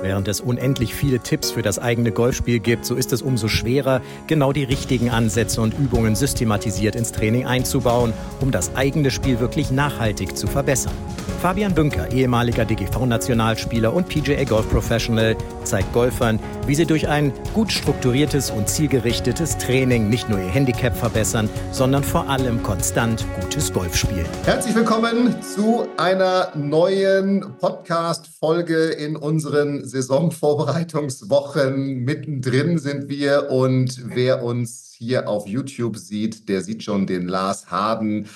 Während es unendlich viele Tipps für das eigene Golfspiel gibt, so ist es umso schwerer, genau die richtigen Ansätze und Übungen systematisiert ins Training einzubauen, um das eigene Spiel wirklich nachhaltig zu verbessern. Fabian Bünker, ehemaliger DGV-Nationalspieler und PGA Golf Professional, zeigt Golfern, wie sie durch ein gut strukturiertes und zielgerichtetes Training nicht nur ihr Handicap verbessern, sondern vor allem konstant gutes Golf spielen. Herzlich willkommen zu einer neuen Podcast-Folge in unseren Saisonvorbereitungswochen. Mittendrin sind wir und wer uns hier auf YouTube sieht, der sieht schon den Lars Harden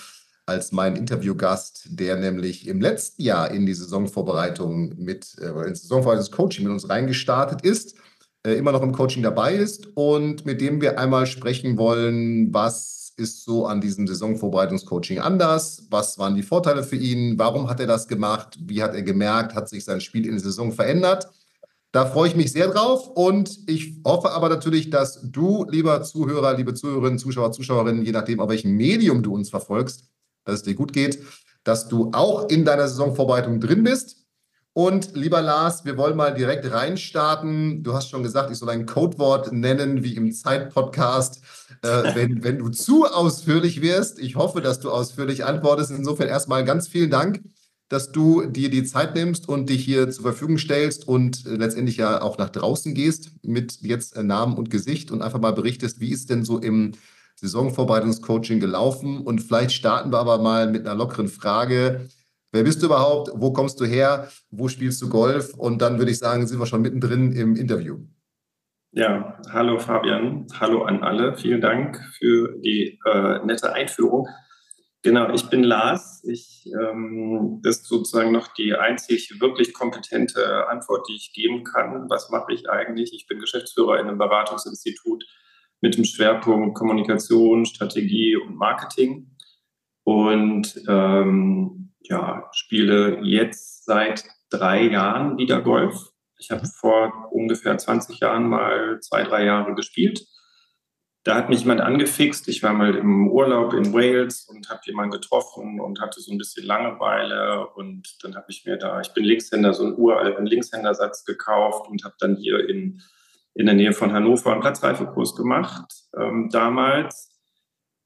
als mein Interviewgast, der nämlich im letzten Jahr in die Saisonvorbereitung mit, äh, ins Saisonvorbereitungscoaching mit uns reingestartet ist, äh, immer noch im Coaching dabei ist und mit dem wir einmal sprechen wollen, was ist so an diesem Saisonvorbereitungscoaching anders? Was waren die Vorteile für ihn? Warum hat er das gemacht? Wie hat er gemerkt? Hat sich sein Spiel in der Saison verändert? Da freue ich mich sehr drauf und ich hoffe aber natürlich, dass du, lieber Zuhörer, liebe Zuhörerinnen, Zuschauer, Zuschauerinnen, je nachdem, auf welchem Medium du uns verfolgst, dass es dir gut geht, dass du auch in deiner Saisonvorbereitung drin bist. Und lieber Lars, wir wollen mal direkt reinstarten. Du hast schon gesagt, ich soll ein Codewort nennen, wie im Zeit-Podcast, äh, wenn, wenn du zu ausführlich wirst. Ich hoffe, dass du ausführlich antwortest. Insofern erstmal ganz vielen Dank, dass du dir die Zeit nimmst und dich hier zur Verfügung stellst und äh, letztendlich ja auch nach draußen gehst mit jetzt äh, Namen und Gesicht und einfach mal berichtest, wie ist denn so im Saisonvorbereitungscoaching gelaufen. Und vielleicht starten wir aber mal mit einer lockeren Frage. Wer bist du überhaupt? Wo kommst du her? Wo spielst du Golf? Und dann würde ich sagen, sind wir schon mittendrin im Interview. Ja, hallo Fabian, hallo an alle. Vielen Dank für die äh, nette Einführung. Genau, ich bin Lars. Ich, ähm, das ist sozusagen noch die einzig wirklich kompetente Antwort, die ich geben kann. Was mache ich eigentlich? Ich bin Geschäftsführer in einem Beratungsinstitut mit dem Schwerpunkt Kommunikation, Strategie und Marketing. Und ähm, ja, spiele jetzt seit drei Jahren wieder Golf. Ich habe vor ungefähr 20 Jahren mal zwei, drei Jahre gespielt. Da hat mich jemand angefixt. Ich war mal im Urlaub in Wales und habe jemanden getroffen und hatte so ein bisschen Langeweile. Und dann habe ich mir da, ich bin Linkshänder, so einen uralten Linkshändersatz gekauft und habe dann hier in in der Nähe von Hannover einen Platzreifekurs gemacht ähm, damals.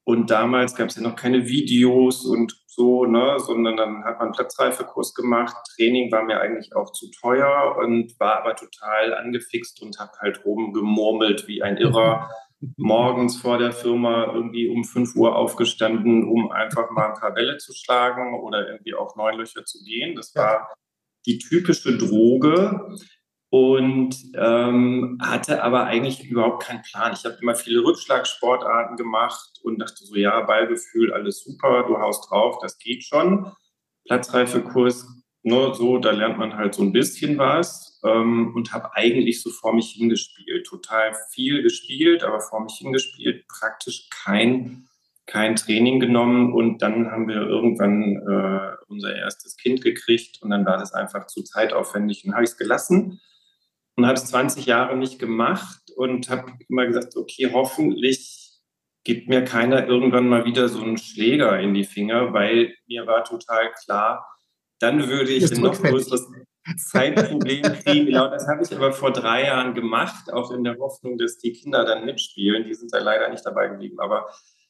Und damals gab es ja noch keine Videos und so, ne, sondern dann hat man einen Platzreifekurs gemacht. Training war mir eigentlich auch zu teuer und war aber total angefixt und habe halt rumgemurmelt wie ein Irrer. Morgens vor der Firma irgendwie um 5 Uhr aufgestanden, um einfach mal ein paar Bälle zu schlagen oder irgendwie auf neun Löcher zu gehen. Das war die typische Droge und ähm, hatte aber eigentlich überhaupt keinen Plan. Ich habe immer viele Rückschlagsportarten gemacht und dachte so, ja, Ballgefühl, alles super, du haust drauf, das geht schon. Platzreifekurs, nur so, da lernt man halt so ein bisschen was ähm, und habe eigentlich so vor mich hingespielt. Total viel gespielt, aber vor mich hingespielt, praktisch kein, kein Training genommen und dann haben wir irgendwann äh, unser erstes Kind gekriegt und dann war das einfach zu zeitaufwendig und habe ich es gelassen und habe es 20 Jahre nicht gemacht und habe immer gesagt, okay, hoffentlich gibt mir keiner irgendwann mal wieder so einen Schläger in die Finger, weil mir war total klar, dann würde ich ein noch größeres Zeitproblem kriegen. Genau, das habe ich aber vor drei Jahren gemacht, auch in der Hoffnung, dass die Kinder dann mitspielen. Die sind da leider nicht dabei geblieben, aber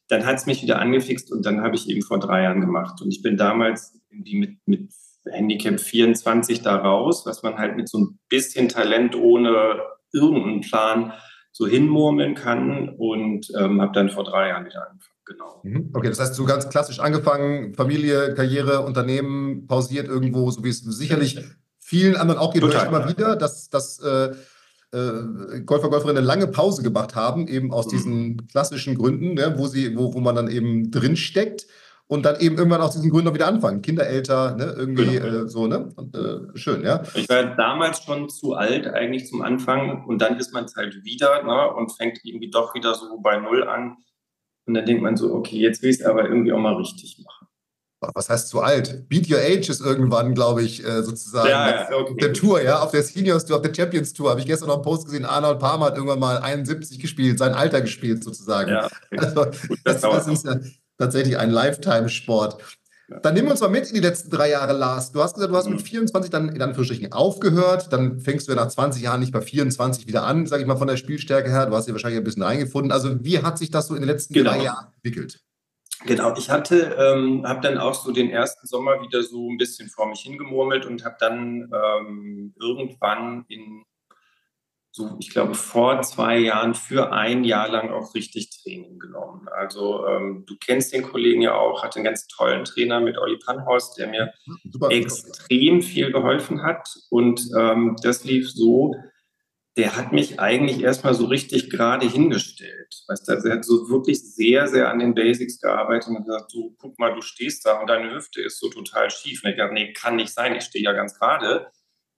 dann hat es mich wieder angefixt und dann habe ich eben vor drei Jahren gemacht. Und ich bin damals irgendwie mit, mit Handicap 24 da raus, was man halt mit so ein bisschen Talent ohne irgendeinen Plan so hinmurmeln kann und ähm, habe dann vor drei Jahren wieder angefangen. Genau. Mhm. Okay, das heißt, so ganz klassisch angefangen, Familie, Karriere, Unternehmen pausiert irgendwo, so wie es sicherlich vielen anderen auch geht, Total. immer wieder, dass, dass äh, äh, Golfer, Golferinnen eine lange Pause gemacht haben, eben aus mhm. diesen klassischen Gründen, ne, wo, sie, wo, wo man dann eben drinsteckt. steckt und dann eben irgendwann aus diesen Gründen auch wieder anfangen. Kinder älter, ne, irgendwie genau. äh, so, ne? Und, äh, schön, ja. Ich war damals schon zu alt eigentlich zum Anfang und dann ist man es halt wieder ne, und fängt irgendwie doch wieder so bei Null an. Und dann denkt man so, okay, jetzt will ich es aber irgendwie auch mal richtig machen. was heißt zu alt? Beat Your Age ist irgendwann, glaube ich, äh, sozusagen ja, okay. auf der Tour, ja, auf der Seniors Tour, auf der Champions Tour. Habe ich gestern noch einen Post gesehen, Arnold Palmer hat irgendwann mal 71 gespielt, sein Alter gespielt sozusagen. Ja, okay. also, das, das ist ja tatsächlich ein Lifetime-Sport. Dann nehmen wir uns mal mit in die letzten drei Jahre, Lars. Du hast gesagt, du hast mit 24 mhm. dann in Anführungsstrichen aufgehört. Dann fängst du ja nach 20 Jahren nicht bei 24 wieder an, sage ich mal, von der Spielstärke her. Du hast dich wahrscheinlich ein bisschen eingefunden. Also, wie hat sich das so in den letzten genau. drei Jahren entwickelt? Genau, ich hatte, ähm, habe dann auch so den ersten Sommer wieder so ein bisschen vor mich hingemurmelt und habe dann ähm, irgendwann in so, ich glaube, vor zwei Jahren für ein Jahr lang auch richtig Training genommen. Also ähm, du kennst den Kollegen ja auch, hatte einen ganz tollen Trainer mit Olli Panhorst, der mir Super. extrem viel geholfen hat. Und ähm, das lief so, der hat mich eigentlich erstmal so richtig gerade hingestellt. Weißt du, er hat so wirklich sehr, sehr an den Basics gearbeitet und gesagt, so, guck mal, du stehst da und deine Hüfte ist so total schief. Und ich dachte, nee, kann nicht sein, ich stehe ja ganz gerade.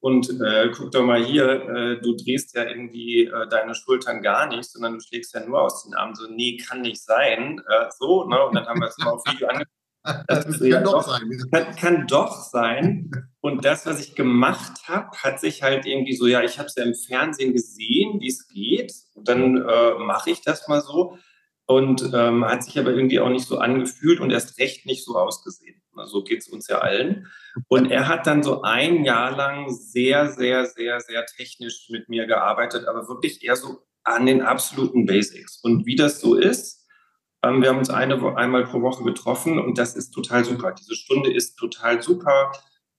Und äh, guck doch mal hier, äh, du drehst ja irgendwie äh, deine Schultern gar nicht, sondern du schlägst ja nur aus den Armen. So, nee, kann nicht sein. Äh, so, ne? Und dann haben wir es mal auf Video angeguckt. Das, das kann doch sein. Kann, kann, doch sein. Und das, was ich gemacht habe, hat sich halt irgendwie so, ja, ich habe es ja im Fernsehen gesehen, wie es geht. Und dann äh, mache ich das mal so. Und ähm, hat sich aber irgendwie auch nicht so angefühlt und erst recht nicht so ausgesehen. So geht es uns ja allen. Und er hat dann so ein Jahr lang sehr, sehr, sehr, sehr technisch mit mir gearbeitet, aber wirklich eher so an den absoluten Basics. Und wie das so ist, ähm, wir haben uns eine, einmal pro Woche getroffen und das ist total super. Diese Stunde ist total super.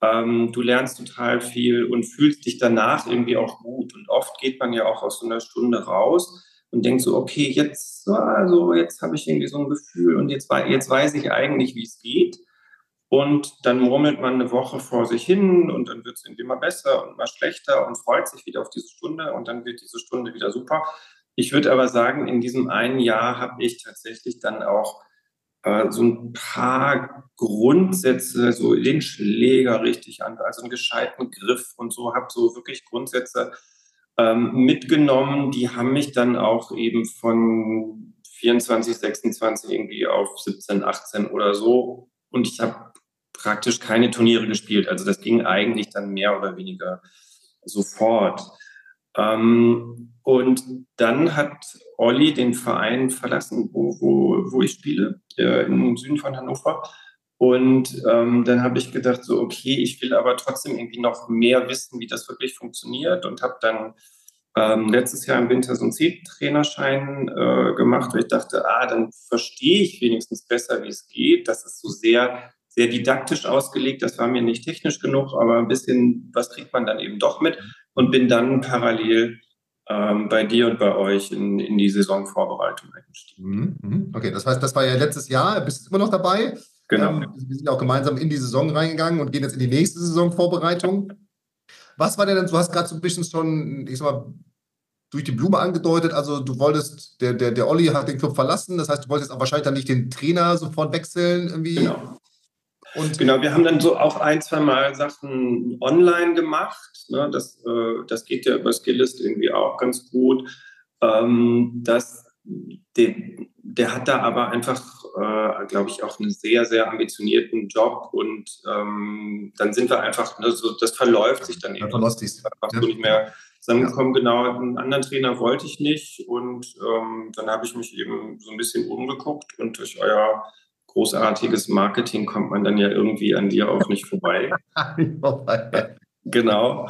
Ähm, du lernst total viel und fühlst dich danach irgendwie auch gut. Und oft geht man ja auch aus so einer Stunde raus und denkt so, okay, jetzt, also jetzt habe ich irgendwie so ein Gefühl und jetzt, jetzt weiß ich eigentlich, wie es geht. Und dann murmelt man eine Woche vor sich hin und dann wird es irgendwie mal besser und mal schlechter und freut sich wieder auf diese Stunde und dann wird diese Stunde wieder super. Ich würde aber sagen, in diesem einen Jahr habe ich tatsächlich dann auch äh, so ein paar Grundsätze, so den Schläger richtig an, also einen gescheiten Griff und so, habe so wirklich Grundsätze ähm, mitgenommen, die haben mich dann auch eben von 24, 26 irgendwie auf 17, 18 oder so. Und ich habe praktisch keine Turniere gespielt. Also das ging eigentlich dann mehr oder weniger sofort. Ähm, und dann hat Olli den Verein verlassen, wo, wo, wo ich spiele, äh, im Süden von Hannover. Und ähm, dann habe ich gedacht, so, okay, ich will aber trotzdem irgendwie noch mehr wissen, wie das wirklich funktioniert und habe dann ähm, letztes Jahr im Winter so einen C-Trainerschein äh, gemacht, weil ich dachte, ah, dann verstehe ich wenigstens besser, wie es geht. Das ist so sehr, sehr didaktisch ausgelegt. Das war mir nicht technisch genug, aber ein bisschen, was kriegt man dann eben doch mit und bin dann parallel ähm, bei dir und bei euch in, in die Saisonvorbereitung eingestiegen. Mhm, mhm. Okay, das heißt, das war ja letztes Jahr, bist du immer noch dabei? Genau. Ähm, wir sind ja auch gemeinsam in die Saison reingegangen und gehen jetzt in die nächste Saisonvorbereitung. Was war denn, du hast gerade so ein bisschen schon, ich sag mal, durch die Blume angedeutet, also du wolltest, der, der, der Olli hat den Club verlassen, das heißt, du wolltest auch wahrscheinlich dann nicht den Trainer sofort wechseln irgendwie. Genau. Und genau, wir haben dann so auch ein, zwei Mal Sachen online gemacht. Ne? Das, äh, das geht ja über Skillist irgendwie auch ganz gut. Ähm, das, der, der hat da aber einfach, äh, glaube ich, auch einen sehr, sehr ambitionierten Job und ähm, dann sind wir einfach, ne, so, das verläuft sich dann eben. Verläuft sich. Einfach ja. so nicht mehr zusammengekommen. Ja. Genau, einen anderen Trainer wollte ich nicht und ähm, dann habe ich mich eben so ein bisschen umgeguckt und durch euer großartiges Marketing kommt man dann ja irgendwie an dir auch nicht vorbei. genau.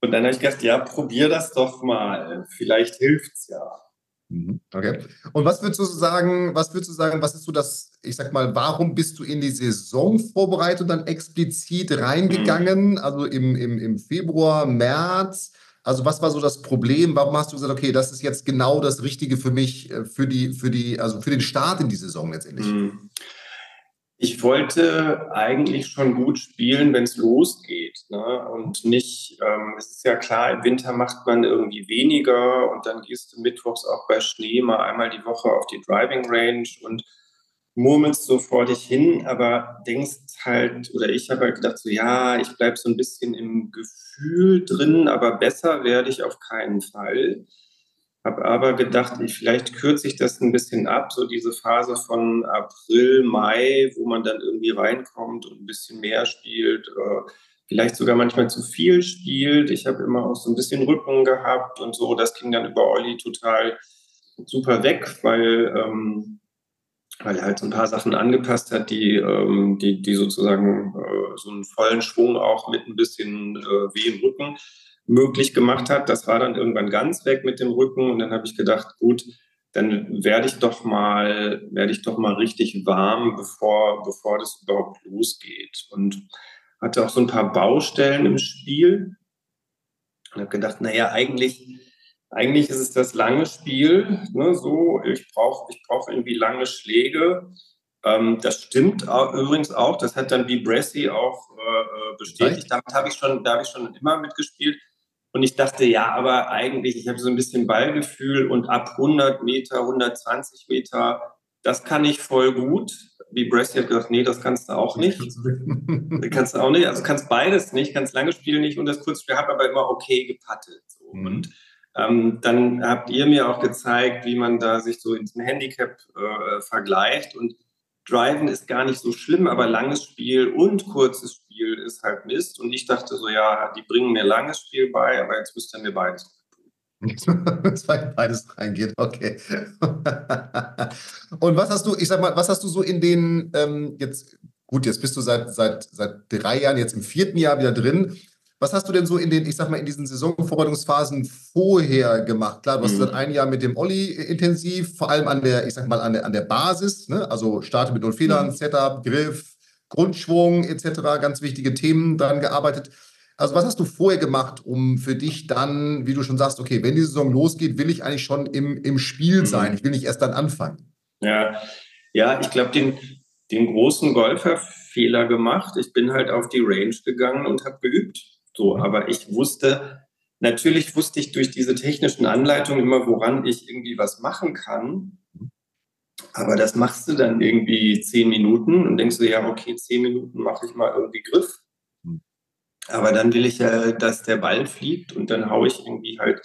Und dann habe ich gedacht, ja, probier das doch mal. Vielleicht hilft es ja. Mhm. Okay. Und was würdest du sagen, was würdest du sagen, was ist so das, ich sag mal, warum bist du in die Saisonvorbereitung dann explizit reingegangen? Mhm. Also im, im, im Februar, März? Also was war so das Problem? Warum hast du gesagt, okay, das ist jetzt genau das Richtige für mich, äh, für die, für die, also für den Start in die Saison letztendlich? Hm. Ich wollte eigentlich schon gut spielen, wenn es losgeht. Ne? Und nicht, ähm, es ist ja klar, im Winter macht man irgendwie weniger und dann gehst du mittwochs auch bei Schnee mal einmal die Woche auf die Driving Range und murmelst so vor dich hin, aber denkst halt, oder ich habe halt gedacht, so ja, ich bleibe so ein bisschen im Gefühl drin, aber besser werde ich auf keinen Fall. habe aber gedacht, ich, vielleicht kürze ich das ein bisschen ab, so diese Phase von April, Mai, wo man dann irgendwie reinkommt und ein bisschen mehr spielt, äh, vielleicht sogar manchmal zu viel spielt. Ich habe immer auch so ein bisschen Rücken gehabt und so. Das ging dann über Olli total super weg, weil, ähm, weil er halt so ein paar Sachen angepasst hat, die, ähm, die, die sozusagen äh, so einen vollen Schwung auch mit ein bisschen äh, weh im Rücken möglich gemacht hat. Das war dann irgendwann ganz weg mit dem Rücken und dann habe ich gedacht, gut, dann werde ich doch mal, werde ich doch mal richtig warm, bevor, bevor das überhaupt losgeht. Und hatte auch so ein paar Baustellen im Spiel und habe gedacht, naja, eigentlich, eigentlich ist es das lange Spiel, ne, so, ich brauche ich brauch irgendwie lange Schläge. Ähm, das stimmt auch, übrigens auch, das hat dann wie Bressy auch äh, äh bestätigt. Damit habe ich, schon, da hab ich schon immer mitgespielt. Und ich dachte, ja, aber eigentlich, ich habe so ein bisschen Ballgefühl und ab 100 Meter, 120 Meter, das kann ich voll gut. Wie Bressy hat gesagt, nee, das kannst du auch nicht. das kannst du auch nicht, also kannst beides nicht, kannst lange Spiele nicht und das Kurzspiel habe aber immer okay gepattet. So. Mhm. Und ähm, dann habt ihr mir auch gezeigt, wie man da sich so in diesem Handicap äh, vergleicht und Driven ist gar nicht so schlimm, aber langes Spiel und kurzes Spiel ist halt Mist. Und ich dachte so, ja, die bringen mir langes Spiel bei, aber jetzt müsst ihr mir beides beides reingeht, okay. und was hast du, ich sag mal, was hast du so in den, ähm, jetzt, gut, jetzt bist du seit, seit, seit drei Jahren, jetzt im vierten Jahr wieder drin. Was hast du denn so in den, ich sag mal, in diesen Saisonvorbereitungsphasen vorher gemacht? Klar, du hast mhm. seit ein Jahr mit dem Olli intensiv, vor allem an der, ich sag mal, an der, an der Basis, ne? also starte mit null Fehlern, mhm. Setup, Griff, Grundschwung etc., ganz wichtige Themen daran gearbeitet. Also was hast du vorher gemacht, um für dich dann, wie du schon sagst, okay, wenn die Saison losgeht, will ich eigentlich schon im, im Spiel mhm. sein. Ich will nicht erst dann anfangen. Ja, ja ich glaube, den, den großen Golferfehler gemacht. Ich bin halt auf die Range gegangen und habe geübt. So, mhm. aber ich wusste, natürlich wusste ich durch diese technischen Anleitungen immer, woran ich irgendwie was machen kann. Mhm. Aber das machst du dann irgendwie zehn Minuten und denkst du, ja, okay, zehn Minuten mache ich mal irgendwie Griff. Aber dann will ich ja, dass der Ball fliegt und dann haue ich irgendwie halt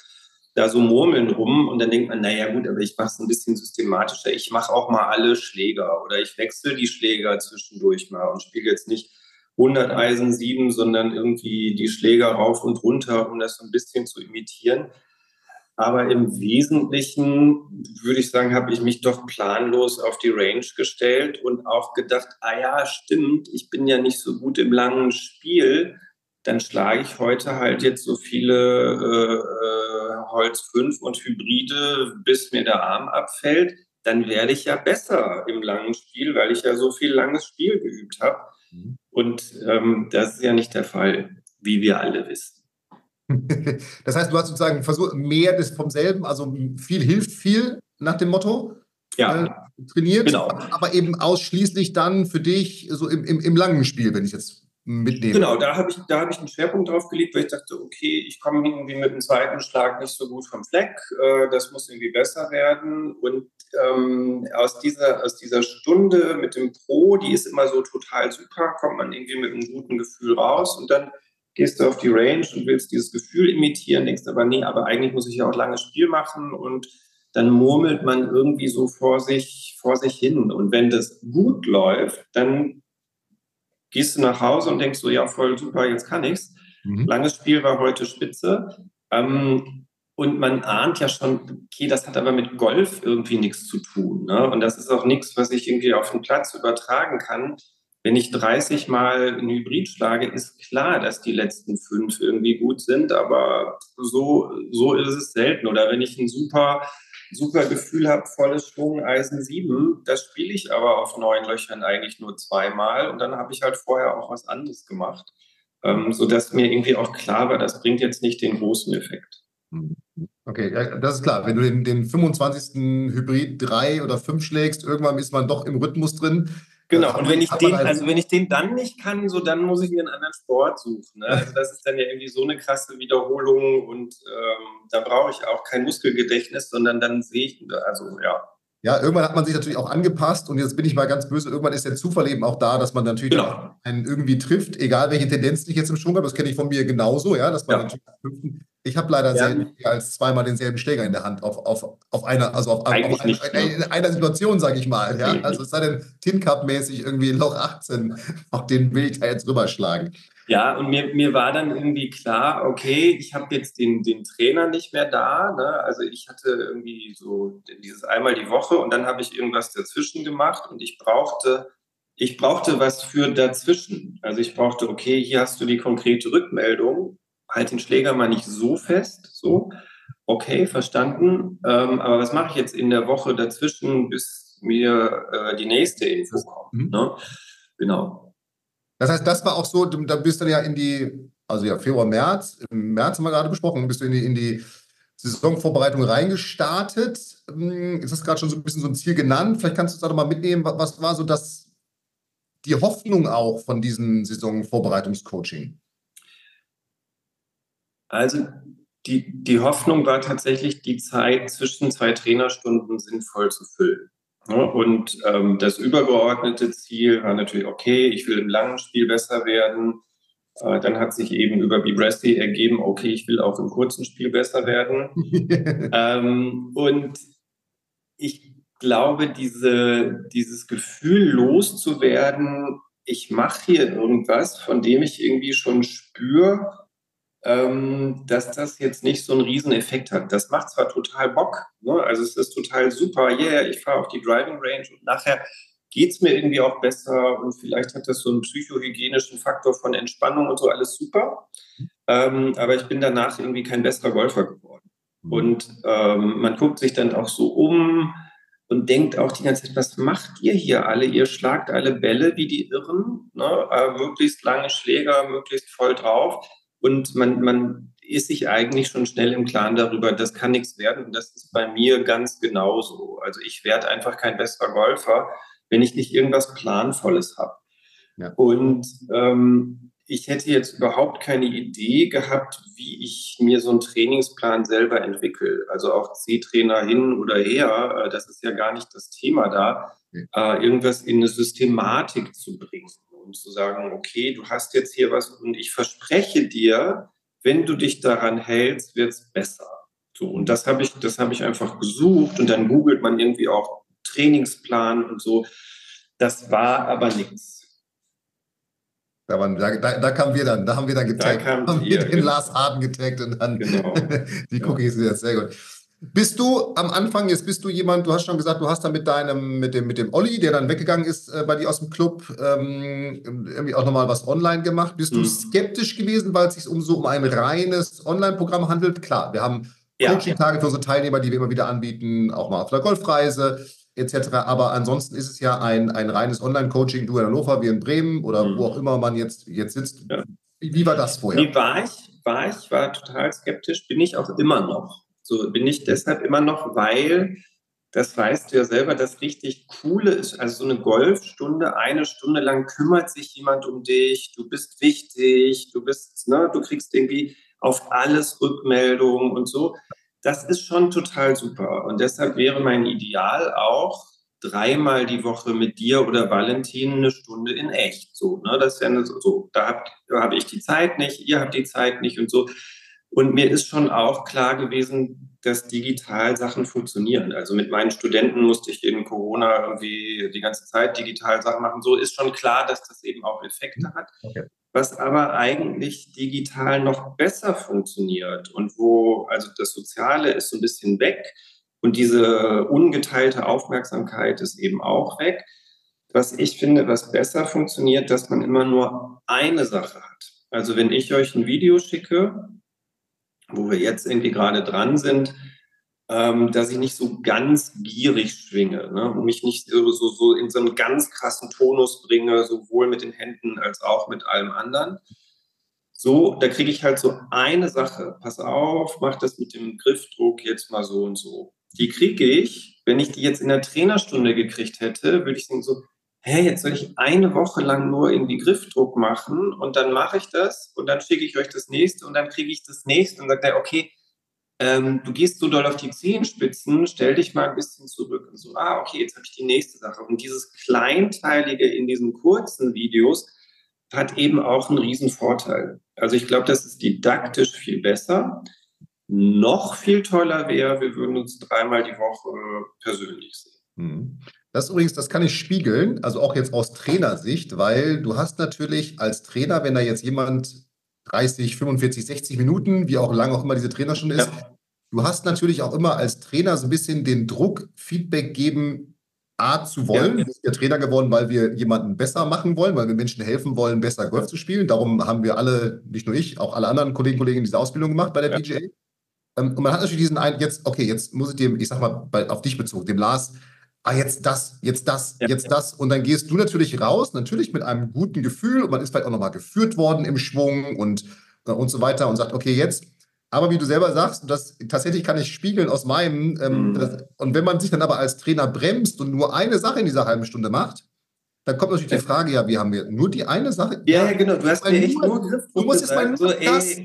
da so Murmeln rum und dann denkt man, naja gut, aber ich mache es ein bisschen systematischer. Ich mache auch mal alle Schläger oder ich wechsle die Schläger zwischendurch mal und spiele jetzt nicht 100 Eisen 7, sondern irgendwie die Schläger rauf und runter, um das so ein bisschen zu imitieren. Aber im Wesentlichen würde ich sagen, habe ich mich doch planlos auf die Range gestellt und auch gedacht, ah ja, stimmt, ich bin ja nicht so gut im langen Spiel dann schlage ich heute halt jetzt so viele äh, äh, Holz 5 und Hybride, bis mir der Arm abfällt, dann werde ich ja besser im langen Spiel, weil ich ja so viel langes Spiel geübt habe. Und ähm, das ist ja nicht der Fall, wie wir alle wissen. Das heißt, du hast sozusagen versucht, mehr des vom selben, also viel hilft viel nach dem Motto. Ja. Äh, trainiert, genau. aber eben ausschließlich dann für dich so im, im, im langen Spiel, wenn ich jetzt mitnehmen. Genau, da habe ich, hab ich einen Schwerpunkt drauf gelegt, weil ich dachte, okay, ich komme irgendwie mit dem zweiten Schlag nicht so gut vom Fleck, äh, das muss irgendwie besser werden. Und ähm, aus, dieser, aus dieser Stunde mit dem Pro, die ist immer so total super, kommt man irgendwie mit einem guten Gefühl raus und dann gehst du auf die Range und willst dieses Gefühl imitieren, denkst aber, nee, aber eigentlich muss ich ja auch langes Spiel machen und dann murmelt man irgendwie so vor sich, vor sich hin. Und wenn das gut läuft, dann gehst du nach Hause und denkst so, ja, voll super, jetzt kann ich's. Mhm. Langes Spiel war heute spitze. Ähm, und man ahnt ja schon, okay, das hat aber mit Golf irgendwie nichts zu tun. Ne? Und das ist auch nichts, was ich irgendwie auf den Platz übertragen kann. Wenn ich 30 Mal ein Hybrid schlage, ist klar, dass die letzten fünf irgendwie gut sind, aber so, so ist es selten. Oder wenn ich ein super super Gefühl habe, volles Schwung, Eisen 7. Das spiele ich aber auf neun Löchern eigentlich nur zweimal und dann habe ich halt vorher auch was anderes gemacht, ähm, sodass mir irgendwie auch klar war, das bringt jetzt nicht den großen Effekt. Okay, das ist klar. Wenn du den, den 25. Hybrid 3 oder 5 schlägst, irgendwann ist man doch im Rhythmus drin. Genau, und wenn ich den, also wenn ich den dann nicht kann, so dann muss ich mir einen anderen Sport suchen. Ne? Also das ist dann ja irgendwie so eine krasse Wiederholung und ähm, da brauche ich auch kein Muskelgedächtnis, sondern dann sehe ich, also ja, Ja, irgendwann hat man sich natürlich auch angepasst und jetzt bin ich mal ganz böse. Irgendwann ist der Zufall eben auch da, dass man natürlich genau. einen irgendwie trifft, egal welche Tendenz ich jetzt im Schwung habe. Das kenne ich von mir genauso, ja, dass man ja. natürlich ich habe leider ja. selten als zweimal denselben Schläger in der Hand auf, auf, auf einer, also auf, auf eine, in einer Situation, sage ich mal. Ja? Also es sei denn Tin Cup-mäßig irgendwie Loch 18, auf den will ich da jetzt rüberschlagen. Ja, und mir, mir war dann irgendwie klar, okay, ich habe jetzt den, den Trainer nicht mehr da. Ne? Also ich hatte irgendwie so dieses einmal die Woche und dann habe ich irgendwas dazwischen gemacht und ich brauchte, ich brauchte was für dazwischen. Also ich brauchte, okay, hier hast du die konkrete Rückmeldung, halt den Schläger mal nicht so fest, so. Okay, verstanden. Ähm, aber was mache ich jetzt in der Woche dazwischen, bis mir äh, die nächste Info kommt? Mhm. Ne? Genau. Das heißt, das war auch so, da bist du ja in die, also ja, Februar, März, im März haben wir gerade besprochen, bist du in die, in die Saisonvorbereitung reingestartet. Hm, ist das gerade schon so ein bisschen so ein Ziel genannt? Vielleicht kannst du uns da nochmal mitnehmen. Was war so das, die Hoffnung auch von diesem Saisonvorbereitungscoaching? Also die, die Hoffnung war tatsächlich, die Zeit zwischen zwei Trainerstunden sinnvoll zu füllen. Und ähm, das übergeordnete Ziel war natürlich, okay, ich will im langen Spiel besser werden. Äh, dann hat sich eben über Bibresti ergeben, okay, ich will auch im kurzen Spiel besser werden. ähm, und ich glaube, diese, dieses Gefühl loszuwerden, ich mache hier irgendwas, von dem ich irgendwie schon spüre, ähm, dass das jetzt nicht so einen Rieseneffekt hat. Das macht zwar total Bock, ne? also es ist total super, yeah, ich fahre auf die Driving Range und nachher geht es mir irgendwie auch besser und vielleicht hat das so einen psychohygienischen Faktor von Entspannung und so, alles super. Ähm, aber ich bin danach irgendwie kein besserer Golfer geworden. Mhm. Und ähm, man guckt sich dann auch so um und denkt auch die ganze Zeit, was macht ihr hier alle? Ihr schlagt alle Bälle wie die Irren, ne? äh, möglichst lange Schläger, möglichst voll drauf. Und man, man ist sich eigentlich schon schnell im Klaren darüber, das kann nichts werden. Und das ist bei mir ganz genauso. Also ich werde einfach kein besserer Golfer, wenn ich nicht irgendwas Planvolles habe. Ja. Und ähm, ich hätte jetzt überhaupt keine Idee gehabt, wie ich mir so einen Trainingsplan selber entwickle. Also auch C-Trainer hin oder her, äh, das ist ja gar nicht das Thema da, äh, irgendwas in eine Systematik zu bringen und zu sagen, okay, du hast jetzt hier was und ich verspreche dir, wenn du dich daran hältst, wird es besser. So, und das habe ich, das habe ich einfach gesucht und dann googelt man irgendwie auch Trainingsplan und so. Das war aber nichts. Da, waren, da, da, kamen wir dann, da haben wir dann getaggt, da haben wir den genau. Lars Harden getaggt und dann genau. die Cookies ja. jetzt sehr gut. Bist du am Anfang, jetzt bist du jemand, du hast schon gesagt, du hast da mit deinem, mit dem, mit dem Olli, der dann weggegangen ist äh, bei dir aus dem Club, ähm, irgendwie auch nochmal was online gemacht. Bist mhm. du skeptisch gewesen, weil es sich um so um ein reines Online-Programm handelt? Klar, wir haben ja, Coaching-Tage für unsere Teilnehmer, die wir immer wieder anbieten, auch mal auf der Golfreise etc. Aber ansonsten ist es ja ein, ein reines Online-Coaching, du in Hannover, wir in Bremen oder mhm. wo auch immer man jetzt, jetzt sitzt. Ja. Wie, wie war das vorher? Wie war ich? War ich, war total skeptisch, bin ich auch immer noch. So bin ich deshalb immer noch, weil, das weißt du ja selber, das richtig Coole ist, also so eine Golfstunde, eine Stunde lang kümmert sich jemand um dich, du bist wichtig, du bist, ne, du kriegst irgendwie auf alles Rückmeldungen und so. Das ist schon total super. Und deshalb wäre mein Ideal auch, dreimal die Woche mit dir oder Valentin eine Stunde in echt. So, ne? Das ist ja so, da habe hab ich die Zeit nicht, ihr habt die Zeit nicht und so. Und mir ist schon auch klar gewesen, dass digital Sachen funktionieren. Also mit meinen Studenten musste ich in Corona irgendwie die ganze Zeit digital Sachen machen. So ist schon klar, dass das eben auch Effekte hat. Okay. Was aber eigentlich digital noch besser funktioniert und wo, also das Soziale ist so ein bisschen weg und diese ungeteilte Aufmerksamkeit ist eben auch weg. Was ich finde, was besser funktioniert, dass man immer nur eine Sache hat. Also wenn ich euch ein Video schicke, wo wir jetzt irgendwie gerade dran sind, ähm, dass ich nicht so ganz gierig schwinge, ne? mich nicht so, so in so einen ganz krassen Tonus bringe, sowohl mit den Händen als auch mit allem anderen. So, da kriege ich halt so eine Sache. Pass auf, mach das mit dem Griffdruck jetzt mal so und so. Die kriege ich, wenn ich die jetzt in der Trainerstunde gekriegt hätte, würde ich sagen so, hä, jetzt soll ich eine Woche lang nur irgendwie Griffdruck machen und dann mache ich das und dann schicke ich euch das nächste und dann kriege ich das nächste und sagt er, okay, ähm, du gehst so doll auf die Zehenspitzen, stell dich mal ein bisschen zurück und so, ah, okay, jetzt habe ich die nächste Sache. Und dieses Kleinteilige in diesen kurzen Videos hat eben auch einen riesen Vorteil. Also ich glaube, das ist didaktisch viel besser. Noch viel toller wäre, wir würden uns dreimal die Woche persönlich sehen. Mhm. Das übrigens, das kann ich spiegeln, also auch jetzt aus Trainersicht, weil du hast natürlich als Trainer, wenn da jetzt jemand 30, 45, 60 Minuten, wie auch lang auch immer diese Trainerstunde ist, ja. du hast natürlich auch immer als Trainer so ein bisschen den Druck, Feedback geben, A zu wollen. Ja. Wir sind ja Trainer geworden, weil wir jemanden besser machen wollen, weil wir Menschen helfen wollen, besser Golf zu spielen. Darum haben wir alle, nicht nur ich, auch alle anderen Kollegen und Kolleginnen diese Ausbildung gemacht bei der ja. PGA. Ähm, und man hat natürlich diesen einen, jetzt, okay, jetzt muss ich dem, ich sag mal, bei, auf dich bezogen, dem Lars, ah, jetzt das, jetzt das, ja. jetzt das. Und dann gehst du natürlich raus, natürlich mit einem guten Gefühl und man ist vielleicht auch nochmal geführt worden im Schwung und, äh, und so weiter und sagt, okay, jetzt aber wie du selber sagst, das tatsächlich kann ich spiegeln aus meinem, ähm, mhm. das, und wenn man sich dann aber als Trainer bremst und nur eine Sache in dieser halben Stunde macht, dann kommt natürlich die Frage, ja, wie haben wir nur die eine Sache? Ja, ja genau, du hast mir echt nur, Du musst jetzt mal nur so, das,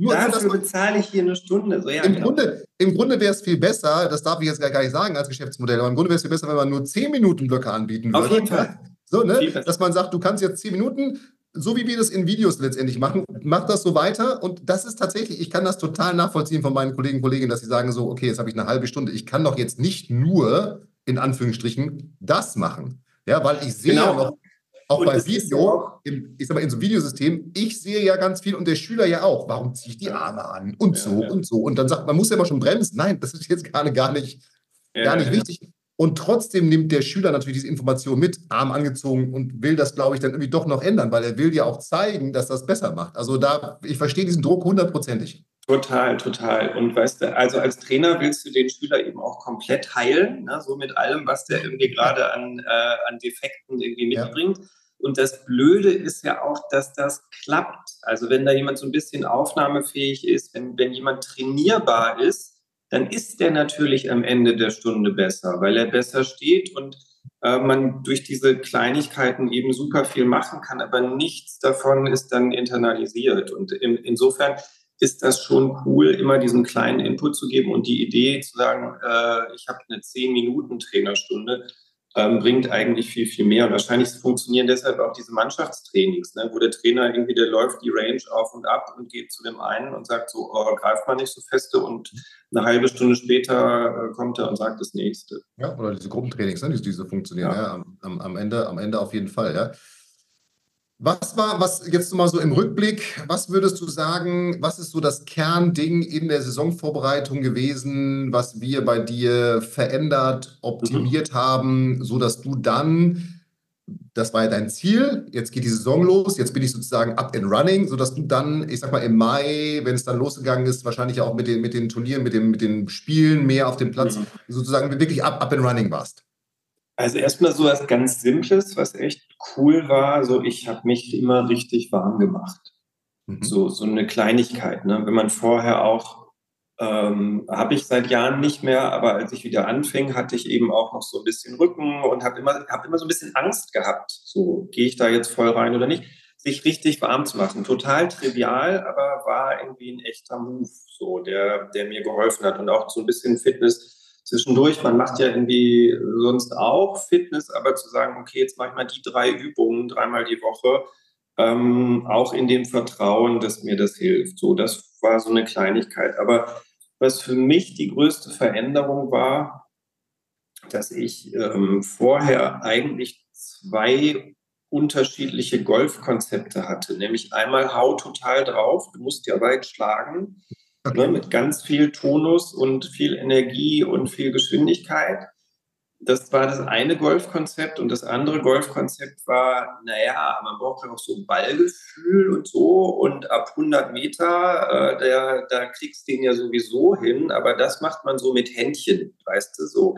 nur, dafür nur bezahle ich hier eine Stunde. So, ja, Im, genau. Grunde, Im Grunde wäre es viel besser, das darf ich jetzt gar nicht sagen als Geschäftsmodell, aber im Grunde wäre es viel besser, wenn man nur 10 Minuten Blöcke anbieten würde. Auf jeden Fall. So, ne? Dass man sagt, du kannst jetzt 10 Minuten so wie wir das in Videos letztendlich machen, macht das so weiter. Und das ist tatsächlich, ich kann das total nachvollziehen von meinen Kollegen und Kolleginnen, dass sie sagen so, okay, jetzt habe ich eine halbe Stunde. Ich kann doch jetzt nicht nur, in Anführungsstrichen, das machen. Ja, weil ich sehe genau. ja noch, auch und bei Video, im, ich sag mal, in so einem Videosystem, ich sehe ja ganz viel und der Schüler ja auch. Warum ziehe ich die Arme an? Und ja, so ja. und so. Und dann sagt man, muss ja immer schon bremsen. Nein, das ist jetzt gar, gar nicht, ja, gar nicht wichtig. Und trotzdem nimmt der Schüler natürlich diese Information mit, arm angezogen und will das, glaube ich, dann irgendwie doch noch ändern, weil er will ja auch zeigen, dass das besser macht. Also da, ich verstehe diesen Druck hundertprozentig. Total, total. Und weißt du, also als Trainer willst du den Schüler eben auch komplett heilen, ne? so mit allem, was der irgendwie gerade an, äh, an Defekten irgendwie mitbringt. Ja. Und das Blöde ist ja auch, dass das klappt. Also wenn da jemand so ein bisschen aufnahmefähig ist, wenn, wenn jemand trainierbar ist, dann ist der natürlich am Ende der Stunde besser, weil er besser steht und äh, man durch diese Kleinigkeiten eben super viel machen kann, aber nichts davon ist dann internalisiert. Und in, insofern ist das schon cool, immer diesen kleinen Input zu geben und die Idee zu sagen, äh, ich habe eine 10-Minuten-Trainerstunde ähm, bringt eigentlich viel, viel mehr. Und wahrscheinlich funktionieren deshalb auch diese Mannschaftstrainings, ne, wo der Trainer irgendwie, der läuft die Range auf und ab und geht zu dem einen und sagt so, oh, greift mal nicht so feste und eine halbe Stunde später äh, kommt er und sagt das nächste. Ja, oder diese Gruppentrainings, ne, die, die so funktionieren, ja. ja am, am, am, Ende, am Ende auf jeden Fall, ja. Was war, was jetzt mal so im Rückblick, was würdest du sagen, was ist so das Kernding in der Saisonvorbereitung gewesen, was wir bei dir verändert, optimiert mhm. haben, sodass du dann, das war ja dein Ziel, jetzt geht die Saison los, jetzt bin ich sozusagen up and running, sodass du dann, ich sag mal im Mai, wenn es dann losgegangen ist, wahrscheinlich auch mit den, mit den Turnieren, mit, dem, mit den Spielen mehr auf dem Platz, mhm. sozusagen wirklich up, up and running warst. Also erstmal so was ganz Simples, was echt cool war. So, ich habe mich immer richtig warm gemacht. Mhm. So, so eine Kleinigkeit. Ne? Wenn man vorher auch, ähm, habe ich seit Jahren nicht mehr, aber als ich wieder anfing, hatte ich eben auch noch so ein bisschen Rücken und habe immer, hab immer so ein bisschen Angst gehabt. So, gehe ich da jetzt voll rein oder nicht? Sich richtig warm zu machen. Total trivial, aber war irgendwie ein echter Move, so, der, der mir geholfen hat und auch so ein bisschen Fitness zwischendurch, man macht ja irgendwie sonst auch Fitness, aber zu sagen, okay, jetzt mache ich mal die drei Übungen dreimal die Woche, ähm, auch in dem Vertrauen, dass mir das hilft. So, das war so eine Kleinigkeit. Aber was für mich die größte Veränderung war, dass ich ähm, vorher eigentlich zwei unterschiedliche Golfkonzepte hatte. Nämlich einmal hau total drauf, du musst ja weit schlagen okay. ne, mit ganz viel Tonus und viel Energie und viel Geschwindigkeit. Das war das eine Golfkonzept und das andere Golfkonzept war, naja, man braucht ja auch so Ballgefühl und so und ab 100 Meter, äh, der, da kriegst du den ja sowieso hin, aber das macht man so mit Händchen, weißt du, so.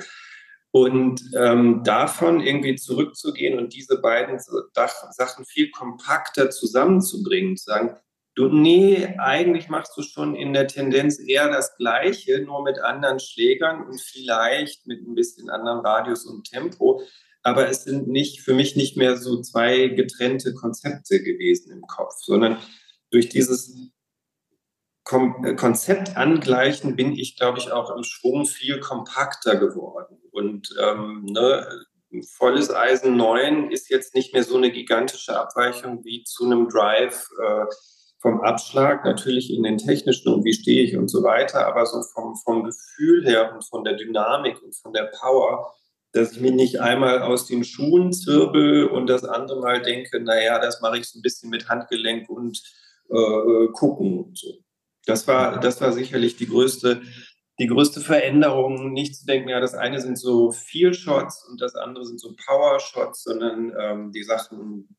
Und ähm, davon irgendwie zurückzugehen und diese beiden Sachen viel kompakter zusammenzubringen, zu sagen, Du, nee, eigentlich machst du schon in der Tendenz eher das Gleiche, nur mit anderen Schlägern und vielleicht mit ein bisschen anderem Radius und Tempo. Aber es sind nicht, für mich nicht mehr so zwei getrennte Konzepte gewesen im Kopf, sondern durch dieses Kom Konzept angleichen bin ich, glaube ich, auch im Schwung viel kompakter geworden. Und ähm, ne, volles Eisen 9 ist jetzt nicht mehr so eine gigantische Abweichung wie zu einem Drive äh, vom Abschlag, natürlich in den technischen und wie stehe ich und so weiter, aber so vom, vom Gefühl her und von der Dynamik und von der Power, dass ich mich nicht einmal aus den Schuhen zirbel und das andere Mal denke, naja, das mache ich so ein bisschen mit Handgelenk und äh, gucken und so. Das war, das war sicherlich die größte, die größte Veränderung, nicht zu denken, ja, das eine sind so Feel Shots und das andere sind so Power Shots, sondern ähm, die Sachen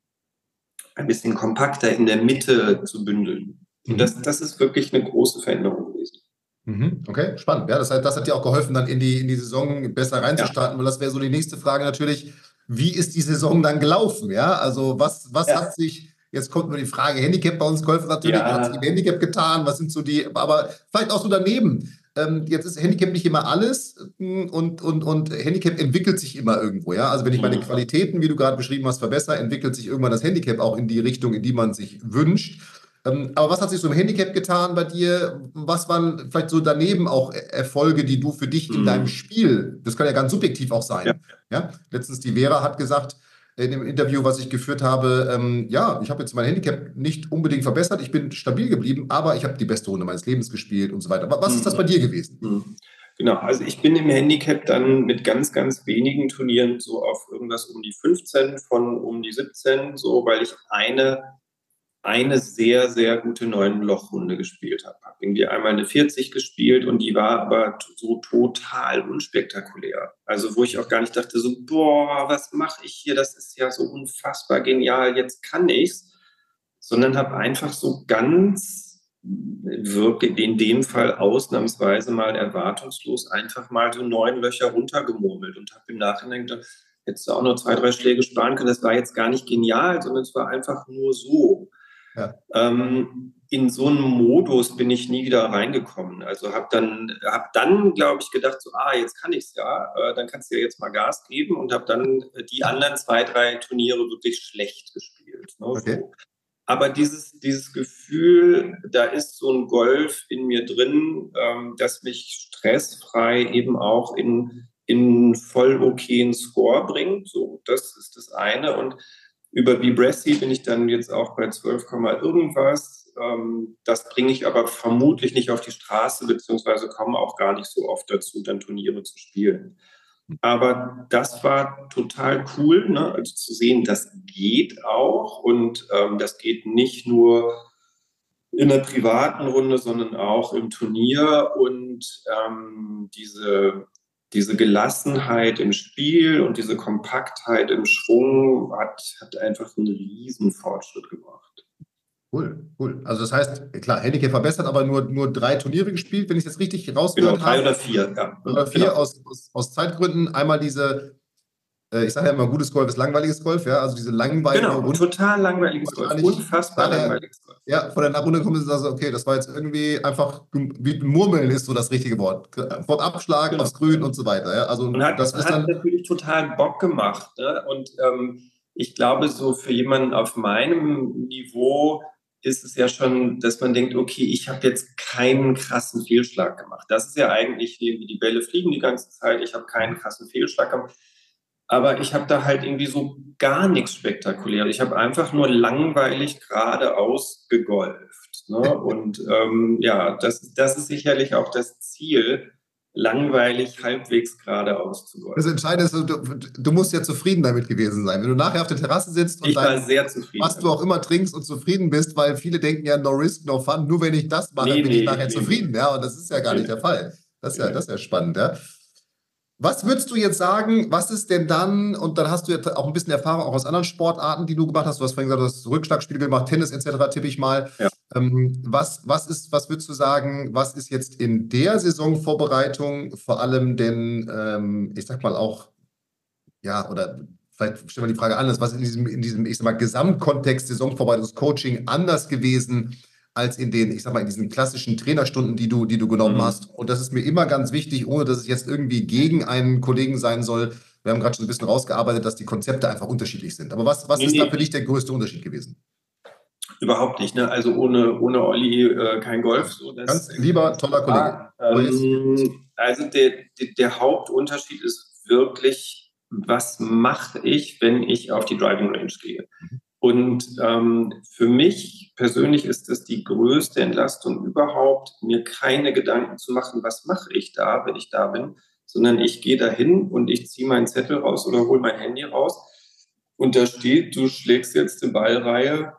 ein bisschen kompakter in der Mitte zu bündeln. Und das, das ist wirklich eine große Veränderung gewesen. Mhm. Okay, spannend. Ja, das, heißt, das hat dir auch geholfen, dann in die, in die Saison besser reinzustarten, ja. weil das wäre so die nächste Frage natürlich. Wie ist die Saison dann gelaufen? Ja, also was, was ja. hat sich, jetzt kommt nur die Frage, Handicap bei uns Golfer natürlich, ja. was hat sich im Handicap getan? Was sind so die, aber vielleicht auch so daneben. Ähm, jetzt ist Handicap nicht immer alles hm, und, und, und Handicap entwickelt sich immer irgendwo. Ja? Also wenn ich meine. Qualitäten, wie du gerade beschrieben hast, verbessere, entwickelt sich irgendwann das Handicap auch in die Richtung, in die man sich wünscht. Ähm, aber was hat sich so im Handicap getan bei dir? Was waren vielleicht so daneben auch Erfolge, die du für dich in mhm. deinem Spiel, das kann ja ganz subjektiv auch sein. Ja. ja? Letztens die Vera hat gesagt, in dem Interview, was ich geführt habe, ähm, ja, ich habe jetzt mein Handicap nicht unbedingt verbessert, ich bin stabil geblieben, aber ich habe die beste Runde meines Lebens gespielt und so weiter. Was mhm. ist das bei dir gewesen? Mhm. Genau, also ich bin im Handicap dann mit ganz, ganz wenigen Turnieren so auf irgendwas um die 15 von um die 17, so weil ich eine eine sehr, sehr gute neun Lochrunde gespielt habe. Habe irgendwie einmal eine 40 gespielt und die war aber so total unspektakulär. Also wo ich auch gar nicht dachte, so, boah, was mache ich hier? Das ist ja so unfassbar genial, jetzt kann ich's. Sondern habe einfach so ganz wirklich in dem Fall ausnahmsweise mal erwartungslos einfach mal so neun Löcher runtergemurmelt und habe im Nachhinein gedacht, hättest du auch nur zwei, drei Schläge sparen können. Das war jetzt gar nicht genial, sondern es war einfach nur so. Ja. Ähm, in so einen Modus bin ich nie wieder reingekommen. Also habe dann, hab dann glaube ich, gedacht, so, ah, jetzt kann ich es ja, äh, dann kannst du ja jetzt mal Gas geben und habe dann die anderen zwei, drei Turniere wirklich schlecht gespielt. Ne, okay. so. Aber dieses, dieses Gefühl, da ist so ein Golf in mir drin, ähm, das mich stressfrei eben auch in, in voll okayen Score bringt. So, das ist das eine. Und über Vibressi bin ich dann jetzt auch bei 12, irgendwas. Ähm, das bringe ich aber vermutlich nicht auf die Straße, beziehungsweise komme auch gar nicht so oft dazu, dann Turniere zu spielen. Aber das war total cool, ne? also zu sehen, das geht auch und ähm, das geht nicht nur in der privaten Runde, sondern auch im Turnier und ähm, diese diese Gelassenheit im Spiel und diese Kompaktheit im Schwung hat, hat einfach einen riesen Fortschritt gebracht. Cool, cool. Also das heißt, klar, Handicap verbessert, aber nur, nur drei Turniere gespielt, wenn ich das richtig rausgehört genau, drei habe. Drei oder vier, ja. Oder vier genau. aus, aus, aus Zeitgründen. Einmal diese ich sage ja immer, gutes Golf ist langweiliges Golf, ja, also diese langweilige Genau, Runde, total langweiliges Golf, unfassbar langweiliges Golf. Ja, von der Runde kommen sie sagen, okay, das war jetzt irgendwie einfach, wie Murmeln ist so das richtige Wort. Von Abschlag genau. aufs Grün und so weiter, ja, also und hat, das ist hat dann natürlich total Bock gemacht, ne? und ähm, ich glaube, so für jemanden auf meinem Niveau ist es ja schon, dass man denkt, okay, ich habe jetzt keinen krassen Fehlschlag gemacht. Das ist ja eigentlich, wie die Bälle fliegen die ganze Zeit, ich habe keinen krassen Fehlschlag gemacht. Aber ich habe da halt irgendwie so gar nichts Spektakuläres. Ich habe einfach nur langweilig geradeaus gegolft. Ne? Und ähm, ja, das, das ist sicherlich auch das Ziel, langweilig halbwegs geradeaus zu golfen. Das Entscheidende ist, du, du, musst ja zufrieden damit gewesen sein. Wenn du nachher auf der Terrasse sitzt und ich zufrieden was du auch immer trinkst und zufrieden bist, weil viele denken ja, no risk, no fun. Nur wenn ich das mache, nee, bin nee, ich nachher nee, zufrieden. Ja, und das ist ja gar nicht der Fall. Das ist ja, das ist ja spannend. Ja. Was würdest du jetzt sagen, was ist denn dann, und dann hast du jetzt auch ein bisschen Erfahrung auch aus anderen Sportarten, die du gemacht hast, du hast vorhin gesagt, du hast Rückschlagspiele gemacht, Tennis etc., tippe ich mal. Ja. Ähm, was, was, ist, was würdest du sagen, was ist jetzt in der Saisonvorbereitung vor allem denn, ähm, ich sag mal auch, ja, oder vielleicht stellen wir die Frage anders, was in diesem, in diesem, ich sag mal, Gesamtkontext Saisonvorbereitungscoaching anders gewesen? Als in den, ich sag mal, in diesen klassischen Trainerstunden, die du, die du genommen mhm. hast. Und das ist mir immer ganz wichtig, ohne dass es jetzt irgendwie gegen einen Kollegen sein soll. Wir haben gerade schon ein bisschen rausgearbeitet, dass die Konzepte einfach unterschiedlich sind. Aber was, was nee, ist nee. da für dich der größte Unterschied gewesen? Überhaupt nicht, ne? Also ohne, ohne Olli äh, kein Golf. So, Ganz lieber, toller Kollege. Ähm, also der, der, der, Hauptunterschied ist wirklich, was mache ich, wenn ich auf die Driving Range gehe? Mhm. Und ähm, für mich persönlich ist es die größte Entlastung überhaupt, mir keine Gedanken zu machen, was mache ich da, wenn ich da bin, sondern ich gehe dahin und ich ziehe meinen Zettel raus oder hole mein Handy raus und da steht, du schlägst jetzt die Ballreihe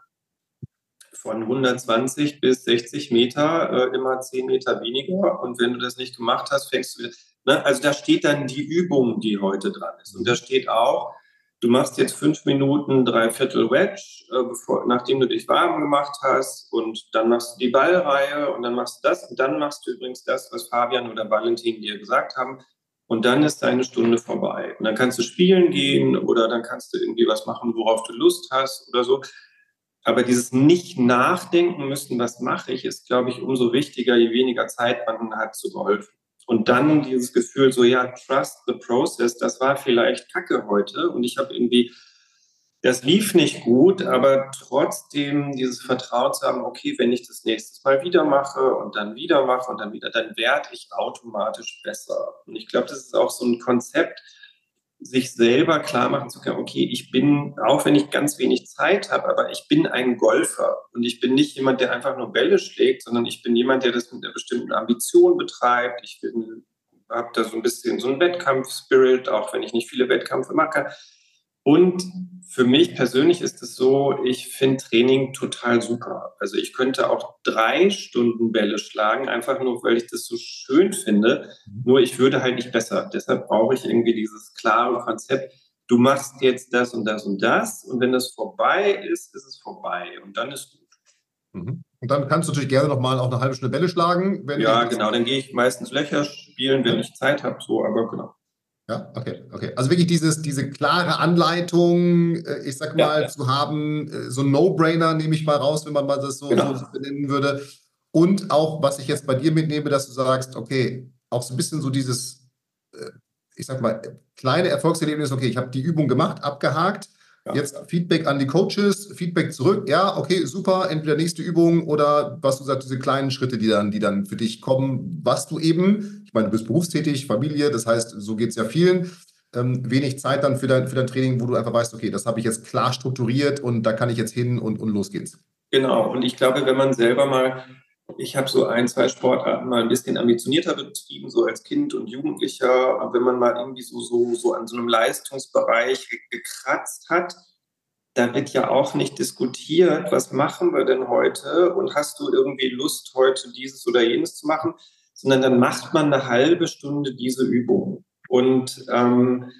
von 120 bis 60 Meter, äh, immer 10 Meter weniger. Und wenn du das nicht gemacht hast, fängst du wieder. Ne? Also da steht dann die Übung, die heute dran ist. Und da steht auch, du machst jetzt fünf Minuten Dreiviertel Wedge, äh, bevor, nachdem du dich warm gemacht hast. Und dann machst du die Ballreihe und dann machst du das. Und dann machst du übrigens das, was Fabian oder Valentin dir gesagt haben. Und dann ist deine Stunde vorbei. Und dann kannst du spielen gehen oder dann kannst du irgendwie was machen, worauf du Lust hast oder so. Aber dieses nicht nachdenken müssen, was mache ich, ist, glaube ich, umso wichtiger, je weniger Zeit man hat zu golfen. Und dann dieses Gefühl, so ja, trust the process, das war vielleicht Kacke heute und ich habe irgendwie, das lief nicht gut, aber trotzdem dieses Vertrauen zu haben, okay, wenn ich das nächstes Mal wieder mache und dann wieder mache und dann wieder, dann werde ich automatisch besser. Und ich glaube, das ist auch so ein Konzept, sich selber klar machen zu können, okay, ich bin, auch wenn ich ganz wenig Zeit habe, aber ich bin ein Golfer und ich bin nicht jemand, der einfach nur Bälle schlägt, sondern ich bin jemand, der das mit einer bestimmten Ambition betreibt. Ich habe da so ein bisschen so einen Wettkampf-Spirit, auch wenn ich nicht viele Wettkämpfe mache. Und für mich persönlich ist es so, ich finde Training total super. Also ich könnte auch drei Stunden Bälle schlagen, einfach nur, weil ich das so schön finde. Mhm. Nur ich würde halt nicht besser. Deshalb brauche ich irgendwie dieses klare Konzept. Du machst jetzt das und das und das. Und wenn das vorbei ist, ist es vorbei. Und dann ist gut. Mhm. Und dann kannst du natürlich gerne nochmal auch eine halbe Stunde Bälle schlagen. ja, genau. Dann gehe ich meistens Löcher spielen, wenn ich Zeit habe. So, aber genau. Ja, okay, okay. Also wirklich dieses, diese klare Anleitung, äh, ich sag mal, ja, zu haben, äh, so ein No-Brainer nehme ich mal raus, wenn man mal das so, genau. so benennen würde. Und auch, was ich jetzt bei dir mitnehme, dass du sagst, okay, auch so ein bisschen so dieses, äh, ich sag mal, kleine Erfolgserlebnis, okay, ich habe die Übung gemacht, abgehakt, ja. Jetzt Feedback an die Coaches, Feedback zurück. Ja, okay, super. Entweder nächste Übung oder was du sagst, diese kleinen Schritte, die dann, die dann für dich kommen, was du eben, ich meine, du bist berufstätig, Familie, das heißt, so geht es ja vielen. Ähm, wenig Zeit dann für dein, für dein Training, wo du einfach weißt, okay, das habe ich jetzt klar strukturiert und da kann ich jetzt hin und, und los geht's. Genau. Und ich glaube, wenn man selber mal ich habe so ein, zwei Sportarten mal ein bisschen ambitionierter betrieben, so als Kind und Jugendlicher. Aber wenn man mal irgendwie so, so, so an so einem Leistungsbereich gekratzt hat, da wird ja auch nicht diskutiert, was machen wir denn heute und hast du irgendwie Lust, heute dieses oder jenes zu machen, sondern dann macht man eine halbe Stunde diese Übung. Und ähm,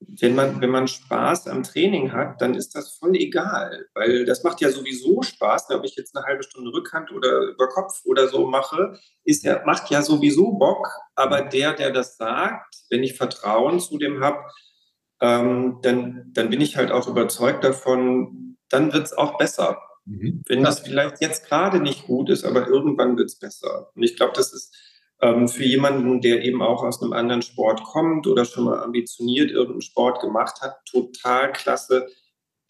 wenn man, wenn man Spaß am Training hat, dann ist das voll egal, weil das macht ja sowieso Spaß. Ob ich jetzt eine halbe Stunde Rückhand oder über Kopf oder so mache, ist ja, macht ja sowieso Bock. Aber der, der das sagt, wenn ich Vertrauen zu dem habe, ähm, dann, dann bin ich halt auch überzeugt davon, dann wird es auch besser. Mhm. Wenn das vielleicht jetzt gerade nicht gut ist, aber irgendwann wird es besser. Und ich glaube, das ist ähm, für jemanden, der eben auch aus einem anderen Sport kommt oder schon mal ambitioniert irgendeinen Sport gemacht hat, total klasse,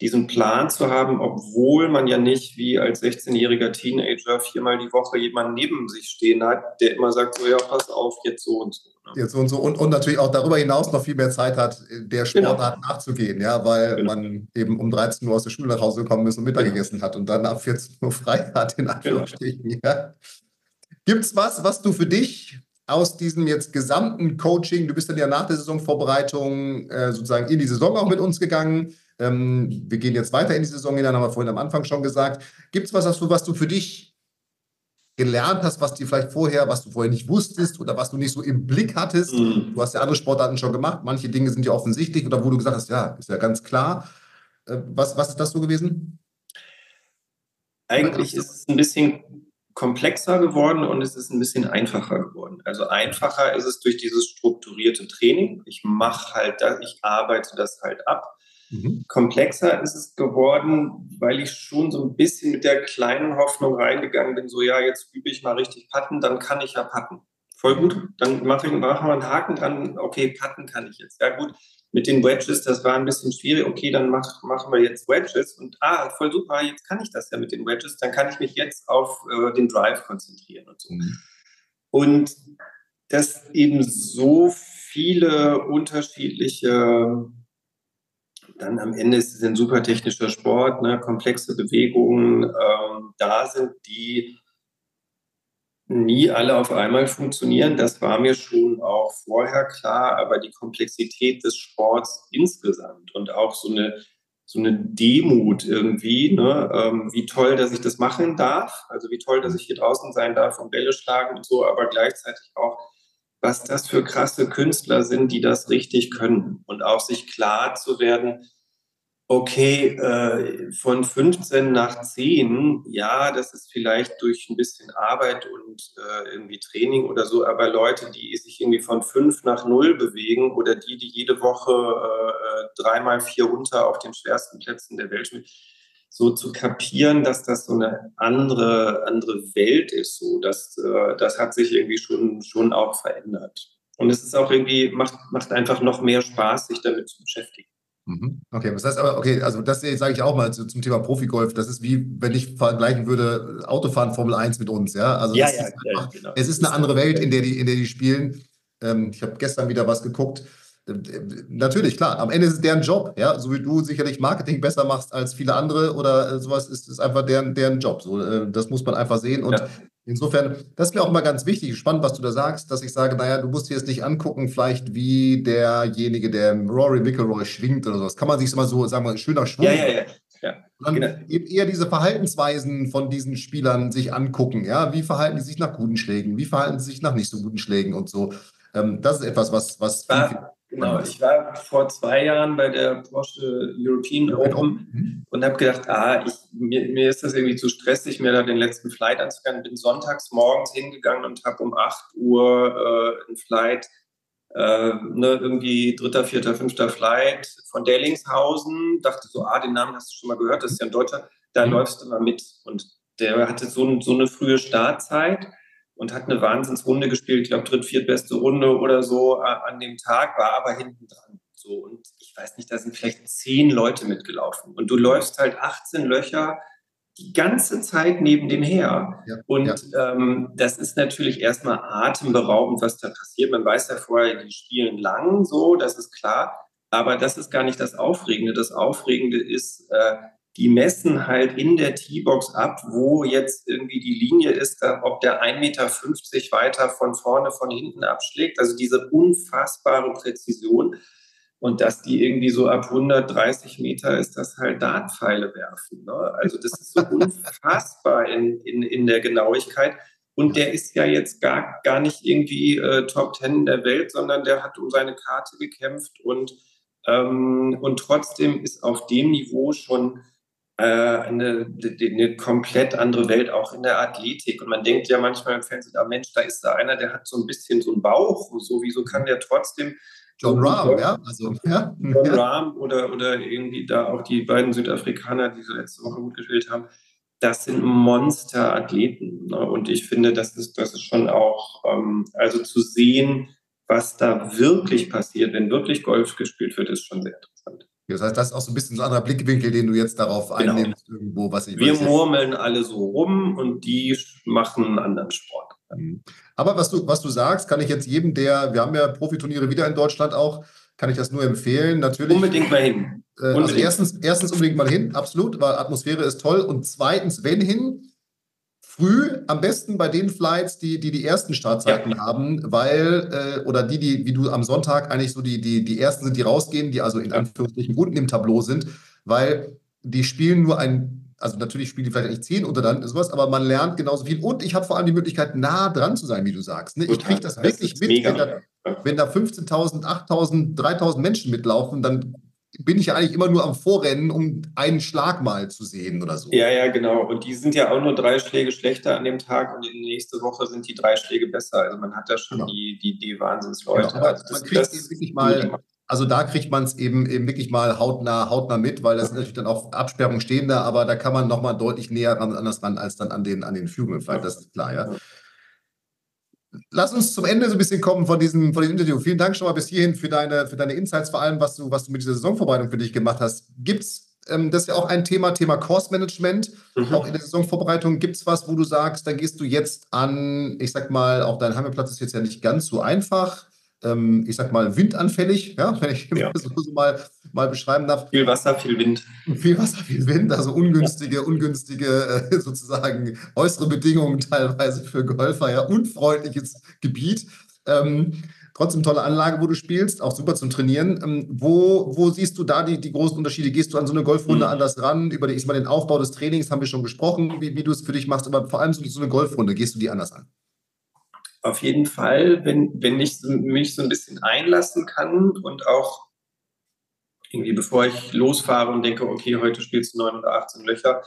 diesen Plan zu haben, obwohl man ja nicht wie als 16-jähriger Teenager viermal die Woche jemanden neben sich stehen hat, der immer sagt, so ja, pass auf, jetzt so und so. Ne? Jetzt so und so. Und, und natürlich auch darüber hinaus noch viel mehr Zeit hat, der. Sportart genau. nachzugehen, ja, weil genau. man eben um 13 Uhr aus der Schule nach Hause gekommen ist und Mittag genau. gegessen hat und dann ab 14 Uhr frei hat, in genau. Anführungsstrichen. Ja. Gibt es was, was du für dich aus diesem jetzt gesamten Coaching, du bist dann ja nach der Saisonvorbereitung äh, sozusagen in die Saison auch mit uns gegangen. Ähm, wir gehen jetzt weiter in die Saison hinein, haben wir vorhin am Anfang schon gesagt. Gibt es was, was du, was du für dich gelernt hast, was dir vielleicht vorher, was du vorher nicht wusstest oder was du nicht so im Blick hattest? Mhm. Du hast ja andere Sportarten schon gemacht. Manche Dinge sind ja offensichtlich oder wo du gesagt hast, ja, ist ja ganz klar. Äh, was, was ist das so gewesen? Eigentlich ist es ein bisschen komplexer geworden und es ist ein bisschen einfacher geworden. Also einfacher ist es durch dieses strukturierte Training. Ich mache halt das, ich arbeite das halt ab. Mhm. Komplexer ist es geworden, weil ich schon so ein bisschen mit der kleinen Hoffnung reingegangen bin, so ja, jetzt übe ich mal richtig Patten, dann kann ich ja patten. Voll gut, dann mache ich, mach mal einen Haken dran, okay, patten kann ich jetzt. Ja gut, mit den Wedges, das war ein bisschen schwierig. Okay, dann mach, machen wir jetzt Wedges und ah, voll super, jetzt kann ich das ja mit den Wedges, dann kann ich mich jetzt auf äh, den Drive konzentrieren und so. Mhm. Und dass eben so viele unterschiedliche, dann am Ende ist es ein super technischer Sport, ne, komplexe Bewegungen ähm, da sind, die nie alle auf einmal funktionieren. Das war mir schon auch vorher klar, aber die Komplexität des Sports insgesamt und auch so eine, so eine Demut irgendwie, ne? ähm, wie toll, dass ich das machen darf, also wie toll, dass ich hier draußen sein darf und Bälle schlagen und so, aber gleichzeitig auch, was das für krasse Künstler sind, die das richtig können und auch sich klar zu werden, okay, äh, von 15 nach 10, ja, das ist vielleicht durch ein bisschen Arbeit und äh, irgendwie Training oder so, aber Leute, die sich irgendwie von 5 nach 0 bewegen oder die, die jede Woche äh, dreimal vier runter auf den schwersten Plätzen der Welt spielen, so zu kapieren, dass das so eine andere, andere Welt ist, so, das, äh, das hat sich irgendwie schon, schon auch verändert. Und es ist auch irgendwie, macht, macht einfach noch mehr Spaß, sich damit zu beschäftigen. Mhm. Okay, das heißt aber, okay, also das sage ich auch mal zu, zum Thema Profigolf. Das ist wie, wenn ich vergleichen würde, Autofahren Formel 1 mit uns, ja. Also ja, ja, ist einfach, ja, genau. es ist eine andere Welt, in der die, in der die spielen. Ähm, ich habe gestern wieder was geguckt. Äh, natürlich, klar, am Ende ist es deren Job, ja. So wie du sicherlich Marketing besser machst als viele andere oder äh, sowas, ist es einfach deren, deren Job. So, äh, das muss man einfach sehen. Und Insofern, das ist mir auch immer ganz wichtig, spannend, was du da sagst, dass ich sage, naja, du musst dir jetzt nicht angucken, vielleicht wie derjenige, der Rory McIlroy schwingt oder sowas. Kann man sich immer so, sagen wir, schöner Schwung. Ja, ja, ja. ja. Dann genau. eben eher diese Verhaltensweisen von diesen Spielern sich angucken. Ja, wie verhalten die sich nach guten Schlägen? Wie verhalten sie sich nach nicht so guten Schlägen und so? Ähm, das ist etwas, was, was viel, Genau, ich war vor zwei Jahren bei der Porsche European Open mhm. und habe gedacht, ah, ich, mir, mir, ist das irgendwie zu stressig, mir da den letzten Flight anzugucken. Bin sonntags morgens hingegangen und habe um 8 Uhr äh, einen Flight, äh, ne, irgendwie dritter, vierter, fünfter Flight von Dellingshausen. Dachte so, ah, den Namen hast du schon mal gehört, das ist ja ein Deutscher, da mhm. läufst du mal mit. Und der hatte so, so eine frühe Startzeit und hat eine Wahnsinnsrunde gespielt, ich glaube dritt, viertbeste Runde oder so an dem Tag, war aber hinten dran. So, und ich weiß nicht, da sind vielleicht zehn Leute mitgelaufen. Und du läufst halt 18 Löcher die ganze Zeit neben dem her. Ja, und ja. Ähm, das ist natürlich erstmal atemberaubend, was da passiert. Man weiß ja vorher, die spielen lang, so, das ist klar. Aber das ist gar nicht das Aufregende. Das Aufregende ist, äh, die messen halt in der T-Box ab, wo jetzt irgendwie die Linie ist, ob der 1,50 Meter weiter von vorne, von hinten abschlägt. Also diese unfassbare Präzision. Und dass die irgendwie so ab 130 Meter ist, das halt Dartpfeile werfen. Ne? Also das ist so unfassbar in, in, in der Genauigkeit. Und der ist ja jetzt gar, gar nicht irgendwie äh, Top Ten der Welt, sondern der hat um seine Karte gekämpft und, ähm, und trotzdem ist auf dem Niveau schon eine, eine komplett andere Welt, auch in der Athletik. Und man denkt ja manchmal im Fernsehen, ah Mensch, da ist da einer, der hat so ein bisschen so einen Bauch, so wieso kann der trotzdem John Rahm, ja. Also, ja. John Rahm oder, oder irgendwie da auch die beiden Südafrikaner, die so letzte Woche gut gespielt haben, das sind Monsterathleten. Ne? Und ich finde, das ist, das ist schon auch, ähm, also zu sehen, was da wirklich passiert, wenn wirklich Golf gespielt wird, ist schon sehr interessant. Das heißt, das ist auch so ein bisschen so ein anderer Blickwinkel, den du jetzt darauf genau. einnimmst, irgendwo, was ich Wir weiß, murmeln alle so rum und die machen einen anderen Sport. Mhm. Aber was du, was du sagst, kann ich jetzt jedem, der, wir haben ja Profiturniere wieder in Deutschland auch, kann ich das nur empfehlen. Natürlich. Unbedingt mal hin. Äh, also unbedingt. Also erstens, erstens unbedingt mal hin, absolut, weil Atmosphäre ist toll. Und zweitens, wenn hin, früh, am besten bei den Flights, die die, die ersten Startzeiten ja. haben, weil, äh, oder die, die, wie du am Sonntag eigentlich so die, die, die ersten sind, die rausgehen, die also in Anführungsstrichen unten im Tableau sind, weil die spielen nur ein, also natürlich spielen die vielleicht nicht zehn oder dann sowas, aber man lernt genauso viel und ich habe vor allem die Möglichkeit, nah dran zu sein, wie du sagst. Ne? Ich kriege das, das wirklich mit, wenn da, wenn da 15.000, 8.000, 3.000 Menschen mitlaufen, dann bin ich ja eigentlich immer nur am Vorrennen, um einen Schlag mal zu sehen oder so. Ja, ja, genau. Und die sind ja auch nur drei Schläge schlechter an dem Tag und in nächste Woche sind die drei Schläge besser. Also man hat da schon genau. die, die, die Wahnsinnsleute. Genau. Also man kriegt es wirklich mal, also da kriegt man es eben, eben wirklich mal hautnah, hautnah mit, weil das sind natürlich dann auch Absperrungen stehen da, aber da kann man nochmal deutlich näher ran, anders ran als dann an den, an den Führungen. Das ist klar, ja. Lass uns zum Ende so ein bisschen kommen von diesem, von diesem Interview. Vielen Dank schon mal bis hierhin für deine, für deine Insights, vor allem, was du, was du mit dieser Saisonvorbereitung für dich gemacht hast. Gibt es, ähm, das ist ja auch ein Thema, Thema Course Management, mhm. auch in der Saisonvorbereitung. Gibt es was, wo du sagst, da gehst du jetzt an, ich sag mal, auch dein Heimatplatz ist jetzt ja nicht ganz so einfach ähm, ich sag mal, windanfällig, ja, wenn ich ja. so, so mal, mal beschreiben darf. Viel Wasser, viel Wind. Viel Wasser, viel Wind, also ungünstige, ja. ungünstige äh, sozusagen äußere Bedingungen teilweise für Golfer, ja, unfreundliches Gebiet. Ähm, trotzdem tolle Anlage, wo du spielst, auch super zum Trainieren. Ähm, wo, wo siehst du da die, die großen Unterschiede? Gehst du an so eine Golfrunde mhm. anders ran? Über die, ich mal, den Aufbau des Trainings haben wir schon gesprochen, wie, wie du es für dich machst, aber vor allem so, so eine Golfrunde, gehst du die anders an? Auf jeden Fall, wenn, wenn ich mich so ein bisschen einlassen kann und auch irgendwie, bevor ich losfahre und denke, okay, heute spielst du 9 oder 18 Löcher,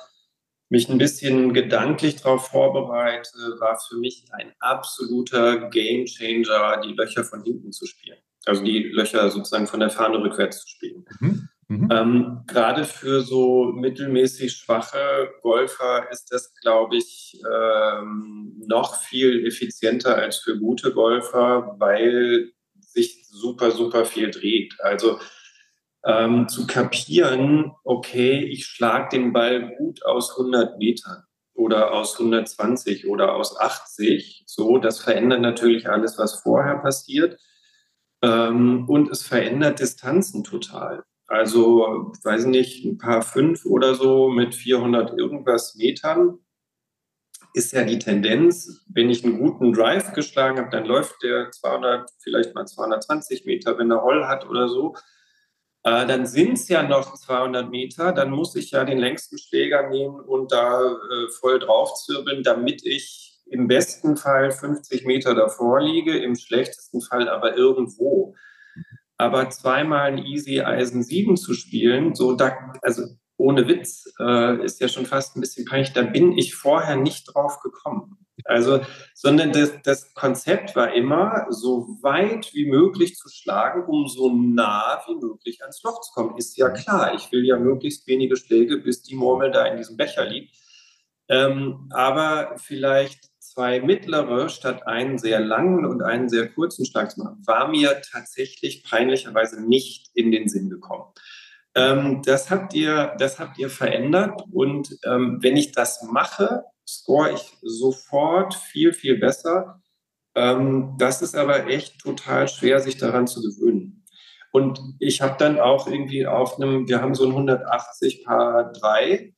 mich ein bisschen gedanklich darauf vorbereite, war für mich ein absoluter Gamechanger, die Löcher von hinten zu spielen. Also die Löcher sozusagen von der Fahne rückwärts zu spielen. Mhm. Mhm. Ähm, Gerade für so mittelmäßig schwache Golfer ist das, glaube ich, ähm, noch viel effizienter als für gute Golfer, weil sich super, super viel dreht. Also ähm, zu kapieren, okay, ich schlage den Ball gut aus 100 Metern oder aus 120 oder aus 80, so, das verändert natürlich alles, was vorher passiert. Ähm, und es verändert Distanzen total. Also, weiß nicht, ein paar fünf oder so mit 400 irgendwas Metern ist ja die Tendenz, wenn ich einen guten Drive geschlagen habe, dann läuft der 200, vielleicht mal 220 Meter, wenn er Roll hat oder so. Äh, dann sind es ja noch 200 Meter, dann muss ich ja den längsten Schläger nehmen und da äh, voll draufzirbeln, damit ich im besten Fall 50 Meter davor liege, im schlechtesten Fall aber irgendwo. Aber zweimal ein Easy Eisen 7 zu spielen, so da, also ohne Witz, äh, ist ja schon fast ein bisschen peinlich, da bin ich vorher nicht drauf gekommen. Also, sondern das, das Konzept war immer, so weit wie möglich zu schlagen, um so nah wie möglich ans Loch zu kommen. Ist ja klar, ich will ja möglichst wenige Schläge, bis die Murmel da in diesem Becher liegt. Ähm, aber vielleicht zwei mittlere statt einen sehr langen und einen sehr kurzen Schlag zu machen, war mir tatsächlich peinlicherweise nicht in den Sinn gekommen. Ähm, das, habt ihr, das habt ihr verändert und ähm, wenn ich das mache, score ich sofort viel, viel besser. Ähm, das ist aber echt total schwer, sich daran zu gewöhnen. Und ich habe dann auch irgendwie auf einem, wir haben so ein 180 Paar 3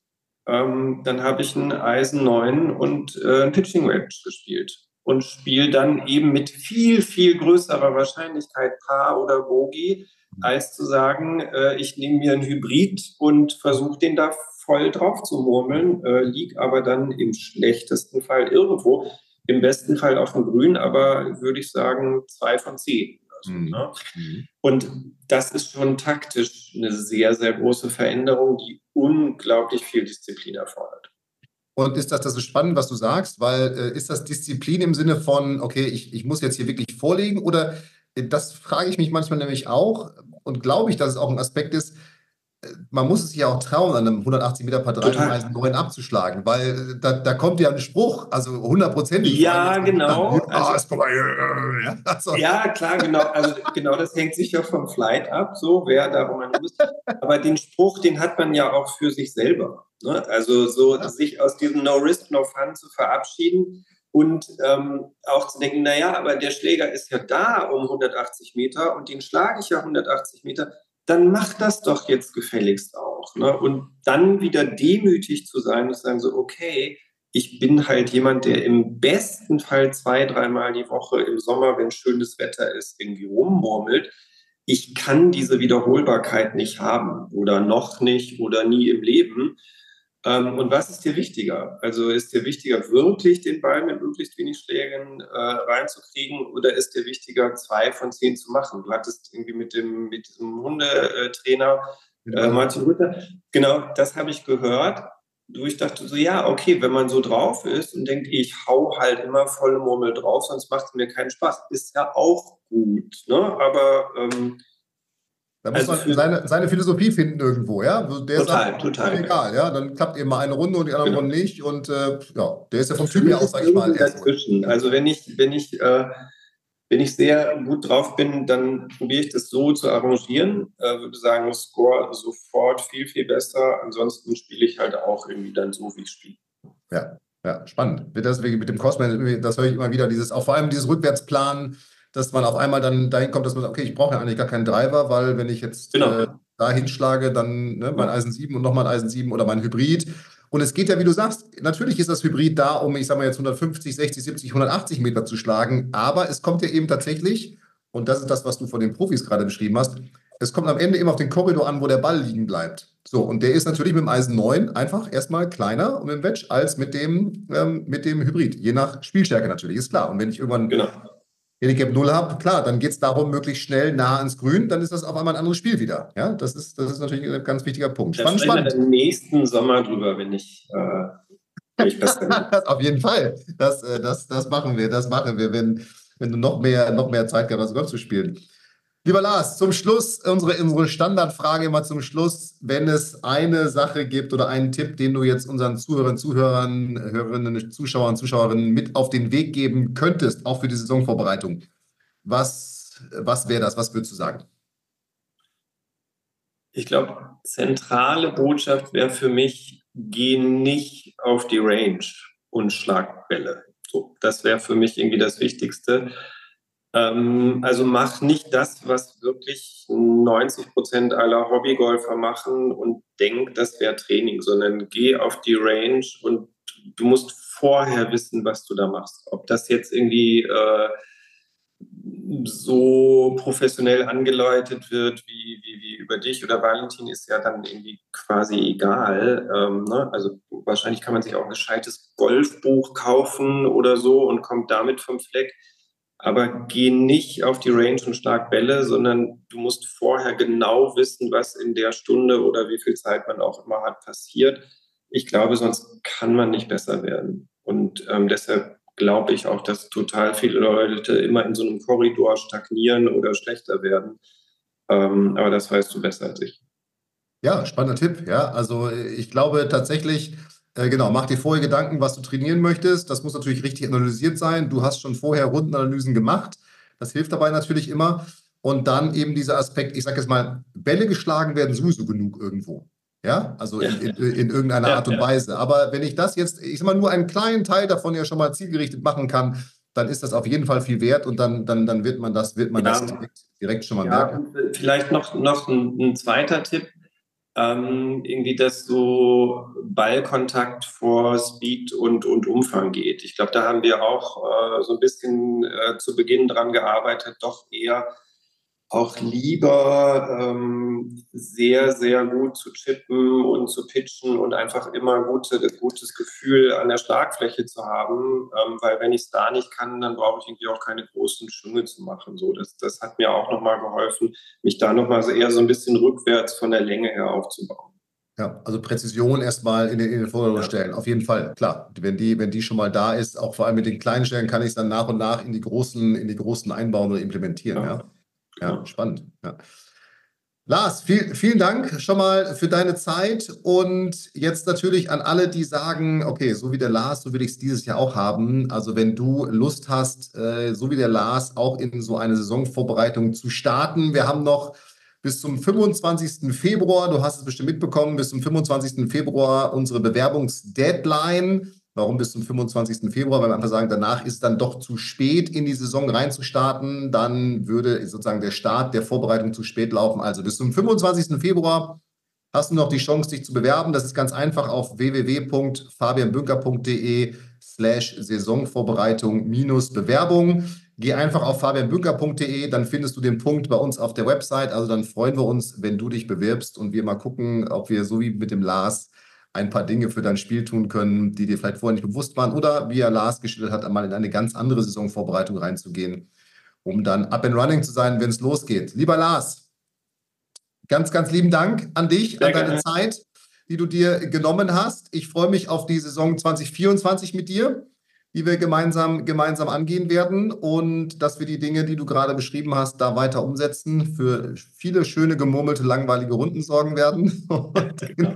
ähm, dann habe ich einen Eisen 9 und äh, ein Pitching Wedge gespielt und spiele dann eben mit viel, viel größerer Wahrscheinlichkeit Paar oder Bogie, als zu sagen, äh, ich nehme mir einen Hybrid und versuche den da voll drauf zu murmeln, äh, lieg aber dann im schlechtesten Fall irgendwo, im besten Fall auf dem Grün, aber würde ich sagen zwei von zehn. So, mhm. ne? Mhm. Und das ist schon taktisch eine sehr, sehr große Veränderung, die unglaublich viel Disziplin erfordert. Und ist das, das ist spannend, was du sagst, weil äh, ist das Disziplin im Sinne von, okay, ich, ich muss jetzt hier wirklich vorlegen oder äh, das frage ich mich manchmal nämlich auch und glaube ich, dass es auch ein Aspekt ist, man muss es sich ja auch trauen, an einem 180 Meter Par 3 Eisen 9 abzuschlagen, weil äh, da, da kommt ja ein Spruch, also hundertprozentig. Ja, genau. Ah, also, ja, also. ja, klar, genau. Also genau, das hängt sicher vom Flight ab, so wer darum man muss. Aber den Spruch, den hat man ja auch für sich selber. Ne? Also so ja. sich aus diesem No Risk, No Fun zu verabschieden und ähm, auch zu denken, naja, aber der Schläger ist ja da um 180 Meter und den schlage ich ja 180 Meter dann mach das doch jetzt gefälligst auch. Ne? Und dann wieder demütig zu sein und zu sagen so, okay, ich bin halt jemand, der im besten Fall zwei, dreimal die Woche im Sommer, wenn schönes Wetter ist, irgendwie rummurmelt. Ich kann diese Wiederholbarkeit nicht haben oder noch nicht oder nie im Leben. Ähm, und was ist dir wichtiger? Also ist dir wichtiger, wirklich den Ball mit möglichst wenig Schlägen äh, reinzukriegen oder ist dir wichtiger, zwei von zehn zu machen? Du hattest irgendwie mit dem mit diesem Hundetrainer äh, Martin Rütter, genau, das habe ich gehört. Wo ich dachte so, ja, okay, wenn man so drauf ist und denkt, ich hau halt immer volle Murmel drauf, sonst macht es mir keinen Spaß, ist ja auch gut. Ne? Aber ähm, Da muss also man seine, seine Philosophie finden irgendwo, ja. Der total, sagt, total. Egal, ja. Dann klappt eben mal eine Runde und die andere genau. Runde nicht. Und äh, ja, der ist ja vom Typ her auch, sag ich mal. Dazwischen. Also wenn ich, wenn ich, äh, wenn ich sehr gut drauf bin, dann probiere ich das so zu arrangieren. Äh, würde sagen, Score sofort viel, viel besser. Ansonsten spiele ich halt auch irgendwie dann so, wie ich spiele. Ja, ja, spannend. Das mit dem Cosman, das höre ich immer wieder, dieses, auch vor allem dieses Rückwärtsplanen dass man auf einmal dann dahin kommt, dass man sagt, okay, ich brauche ja eigentlich gar keinen Driver, weil wenn ich jetzt genau. äh, da hinschlage, dann ne, mein Eisen 7 und nochmal ein Eisen 7 oder mein Hybrid. Und es geht ja, wie du sagst, natürlich ist das Hybrid da, um, ich sage mal jetzt 150, 60, 70, 180 Meter zu schlagen, aber es kommt ja eben tatsächlich, und das ist das, was du von den Profis gerade beschrieben hast, es kommt am Ende immer auf den Korridor an, wo der Ball liegen bleibt. So, und der ist natürlich mit dem Eisen 9 einfach erstmal kleiner und mit dem Wedge als mit dem, ähm, mit dem Hybrid. Je nach Spielstärke natürlich, ist klar. Und wenn ich irgendwann genau. Handicap 0 habe, klar, dann geht es darum, möglichst schnell nah ans Grün, dann ist das auf einmal ein anderes Spiel wieder. Ja, das ist, das ist natürlich ein ganz wichtiger Punkt. Spannend, da spannend. im nächsten Sommer drüber, wenn ich, äh, wenn ich das Auf jeden Fall. Das, äh, das, das machen wir, das machen wir, wenn, wenn du noch mehr, noch mehr Zeit gehabt hast, Golf zu spielen. Lieber Lars, zum Schluss, unsere, unsere Standardfrage immer zum Schluss, wenn es eine Sache gibt oder einen Tipp, den du jetzt unseren Zuhörern, Zuhörern, Hörerinnen, Zuschauern, Zuschauerinnen mit auf den Weg geben könntest, auch für die Saisonvorbereitung, was, was wäre das? Was würdest du sagen? Ich glaube, zentrale Botschaft wäre für mich, geh nicht auf die Range und schlag Bälle. So, das wäre für mich irgendwie das Wichtigste also mach nicht das, was wirklich 90 Prozent aller Hobbygolfer machen und denk, das wäre Training, sondern geh auf die Range und du musst vorher wissen, was du da machst. Ob das jetzt irgendwie äh, so professionell angeläutet wird wie, wie, wie über dich oder Valentin, ist ja dann irgendwie quasi egal. Ähm, ne? Also wahrscheinlich kann man sich auch ein gescheites Golfbuch kaufen oder so und kommt damit vom Fleck aber geh nicht auf die Range und schlag Bälle, sondern du musst vorher genau wissen, was in der Stunde oder wie viel Zeit man auch immer hat passiert. Ich glaube, sonst kann man nicht besser werden. Und ähm, deshalb glaube ich auch, dass total viele Leute immer in so einem Korridor stagnieren oder schlechter werden. Ähm, aber das weißt du besser als ich. Ja, spannender Tipp. Ja, also ich glaube tatsächlich, äh, genau, mach dir vorher Gedanken, was du trainieren möchtest. Das muss natürlich richtig analysiert sein. Du hast schon vorher Rundenanalysen gemacht. Das hilft dabei natürlich immer. Und dann eben dieser Aspekt, ich sage jetzt mal, Bälle geschlagen werden sowieso genug irgendwo. Ja, also in, in, in irgendeiner ja, Art und ja. Weise. Aber wenn ich das jetzt, ich sag mal, nur einen kleinen Teil davon ja schon mal zielgerichtet machen kann, dann ist das auf jeden Fall viel wert und dann, dann, dann wird man das, wird man ja. das direkt, direkt, schon mal merken. Vielleicht noch, noch ein, ein zweiter Tipp ähm, irgendwie, dass so Ballkontakt vor Speed und, und Umfang geht. Ich glaube, da haben wir auch äh, so ein bisschen äh, zu Beginn dran gearbeitet, doch eher auch lieber ähm, sehr, sehr gut zu chippen und zu pitchen und einfach immer gute, gutes Gefühl an der Schlagfläche zu haben, ähm, weil wenn ich es da nicht kann, dann brauche ich irgendwie auch keine großen Schwünge zu machen. So, das, das hat mir auch nochmal geholfen, mich da nochmal so eher so ein bisschen rückwärts von der Länge her aufzubauen. Ja, also Präzision erstmal in den, in den Vordergrund stellen, auf jeden Fall, klar. Wenn die, wenn die schon mal da ist, auch vor allem mit den kleinen Stellen, kann ich es dann nach und nach in die großen, in die großen einbauen oder implementieren. Ja. ja. Ja, spannend. Ja. Lars, viel, vielen Dank schon mal für deine Zeit und jetzt natürlich an alle, die sagen, okay, so wie der Lars, so will ich es dieses Jahr auch haben. Also wenn du Lust hast, äh, so wie der Lars, auch in so eine Saisonvorbereitung zu starten. Wir haben noch bis zum 25. Februar, du hast es bestimmt mitbekommen, bis zum 25. Februar unsere Bewerbungsdeadline. Warum bis zum 25. Februar? Weil wir einfach sagen, danach ist dann doch zu spät, in die Saison reinzustarten. Dann würde sozusagen der Start der Vorbereitung zu spät laufen. Also bis zum 25. Februar hast du noch die Chance, dich zu bewerben. Das ist ganz einfach auf www.fabianbünker.de slash Saisonvorbereitung minus Bewerbung. Geh einfach auf fabianbünker.de, dann findest du den Punkt bei uns auf der Website. Also dann freuen wir uns, wenn du dich bewirbst und wir mal gucken, ob wir so wie mit dem Lars ein paar Dinge für dein Spiel tun können, die dir vielleicht vorher nicht bewusst waren oder wie er Lars geschildert hat, einmal in eine ganz andere Saisonvorbereitung reinzugehen, um dann up and running zu sein, wenn es losgeht. Lieber Lars, ganz, ganz lieben Dank an dich, Sehr an deine gerne. Zeit, die du dir genommen hast. Ich freue mich auf die Saison 2024 mit dir. Die wir gemeinsam, gemeinsam angehen werden und dass wir die Dinge, die du gerade beschrieben hast, da weiter umsetzen, für viele schöne, gemurmelte, langweilige Runden sorgen werden. Und in,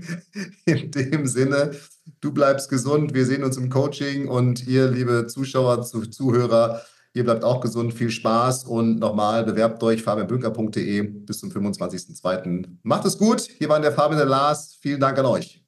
in dem Sinne, du bleibst gesund, wir sehen uns im Coaching. Und ihr, liebe Zuschauer, Zuhörer, ihr bleibt auch gesund, viel Spaß. Und nochmal bewerbt euch fabianbünker.de bis zum 25.02. Macht es gut, hier war der Fabian der Lars, vielen Dank an euch.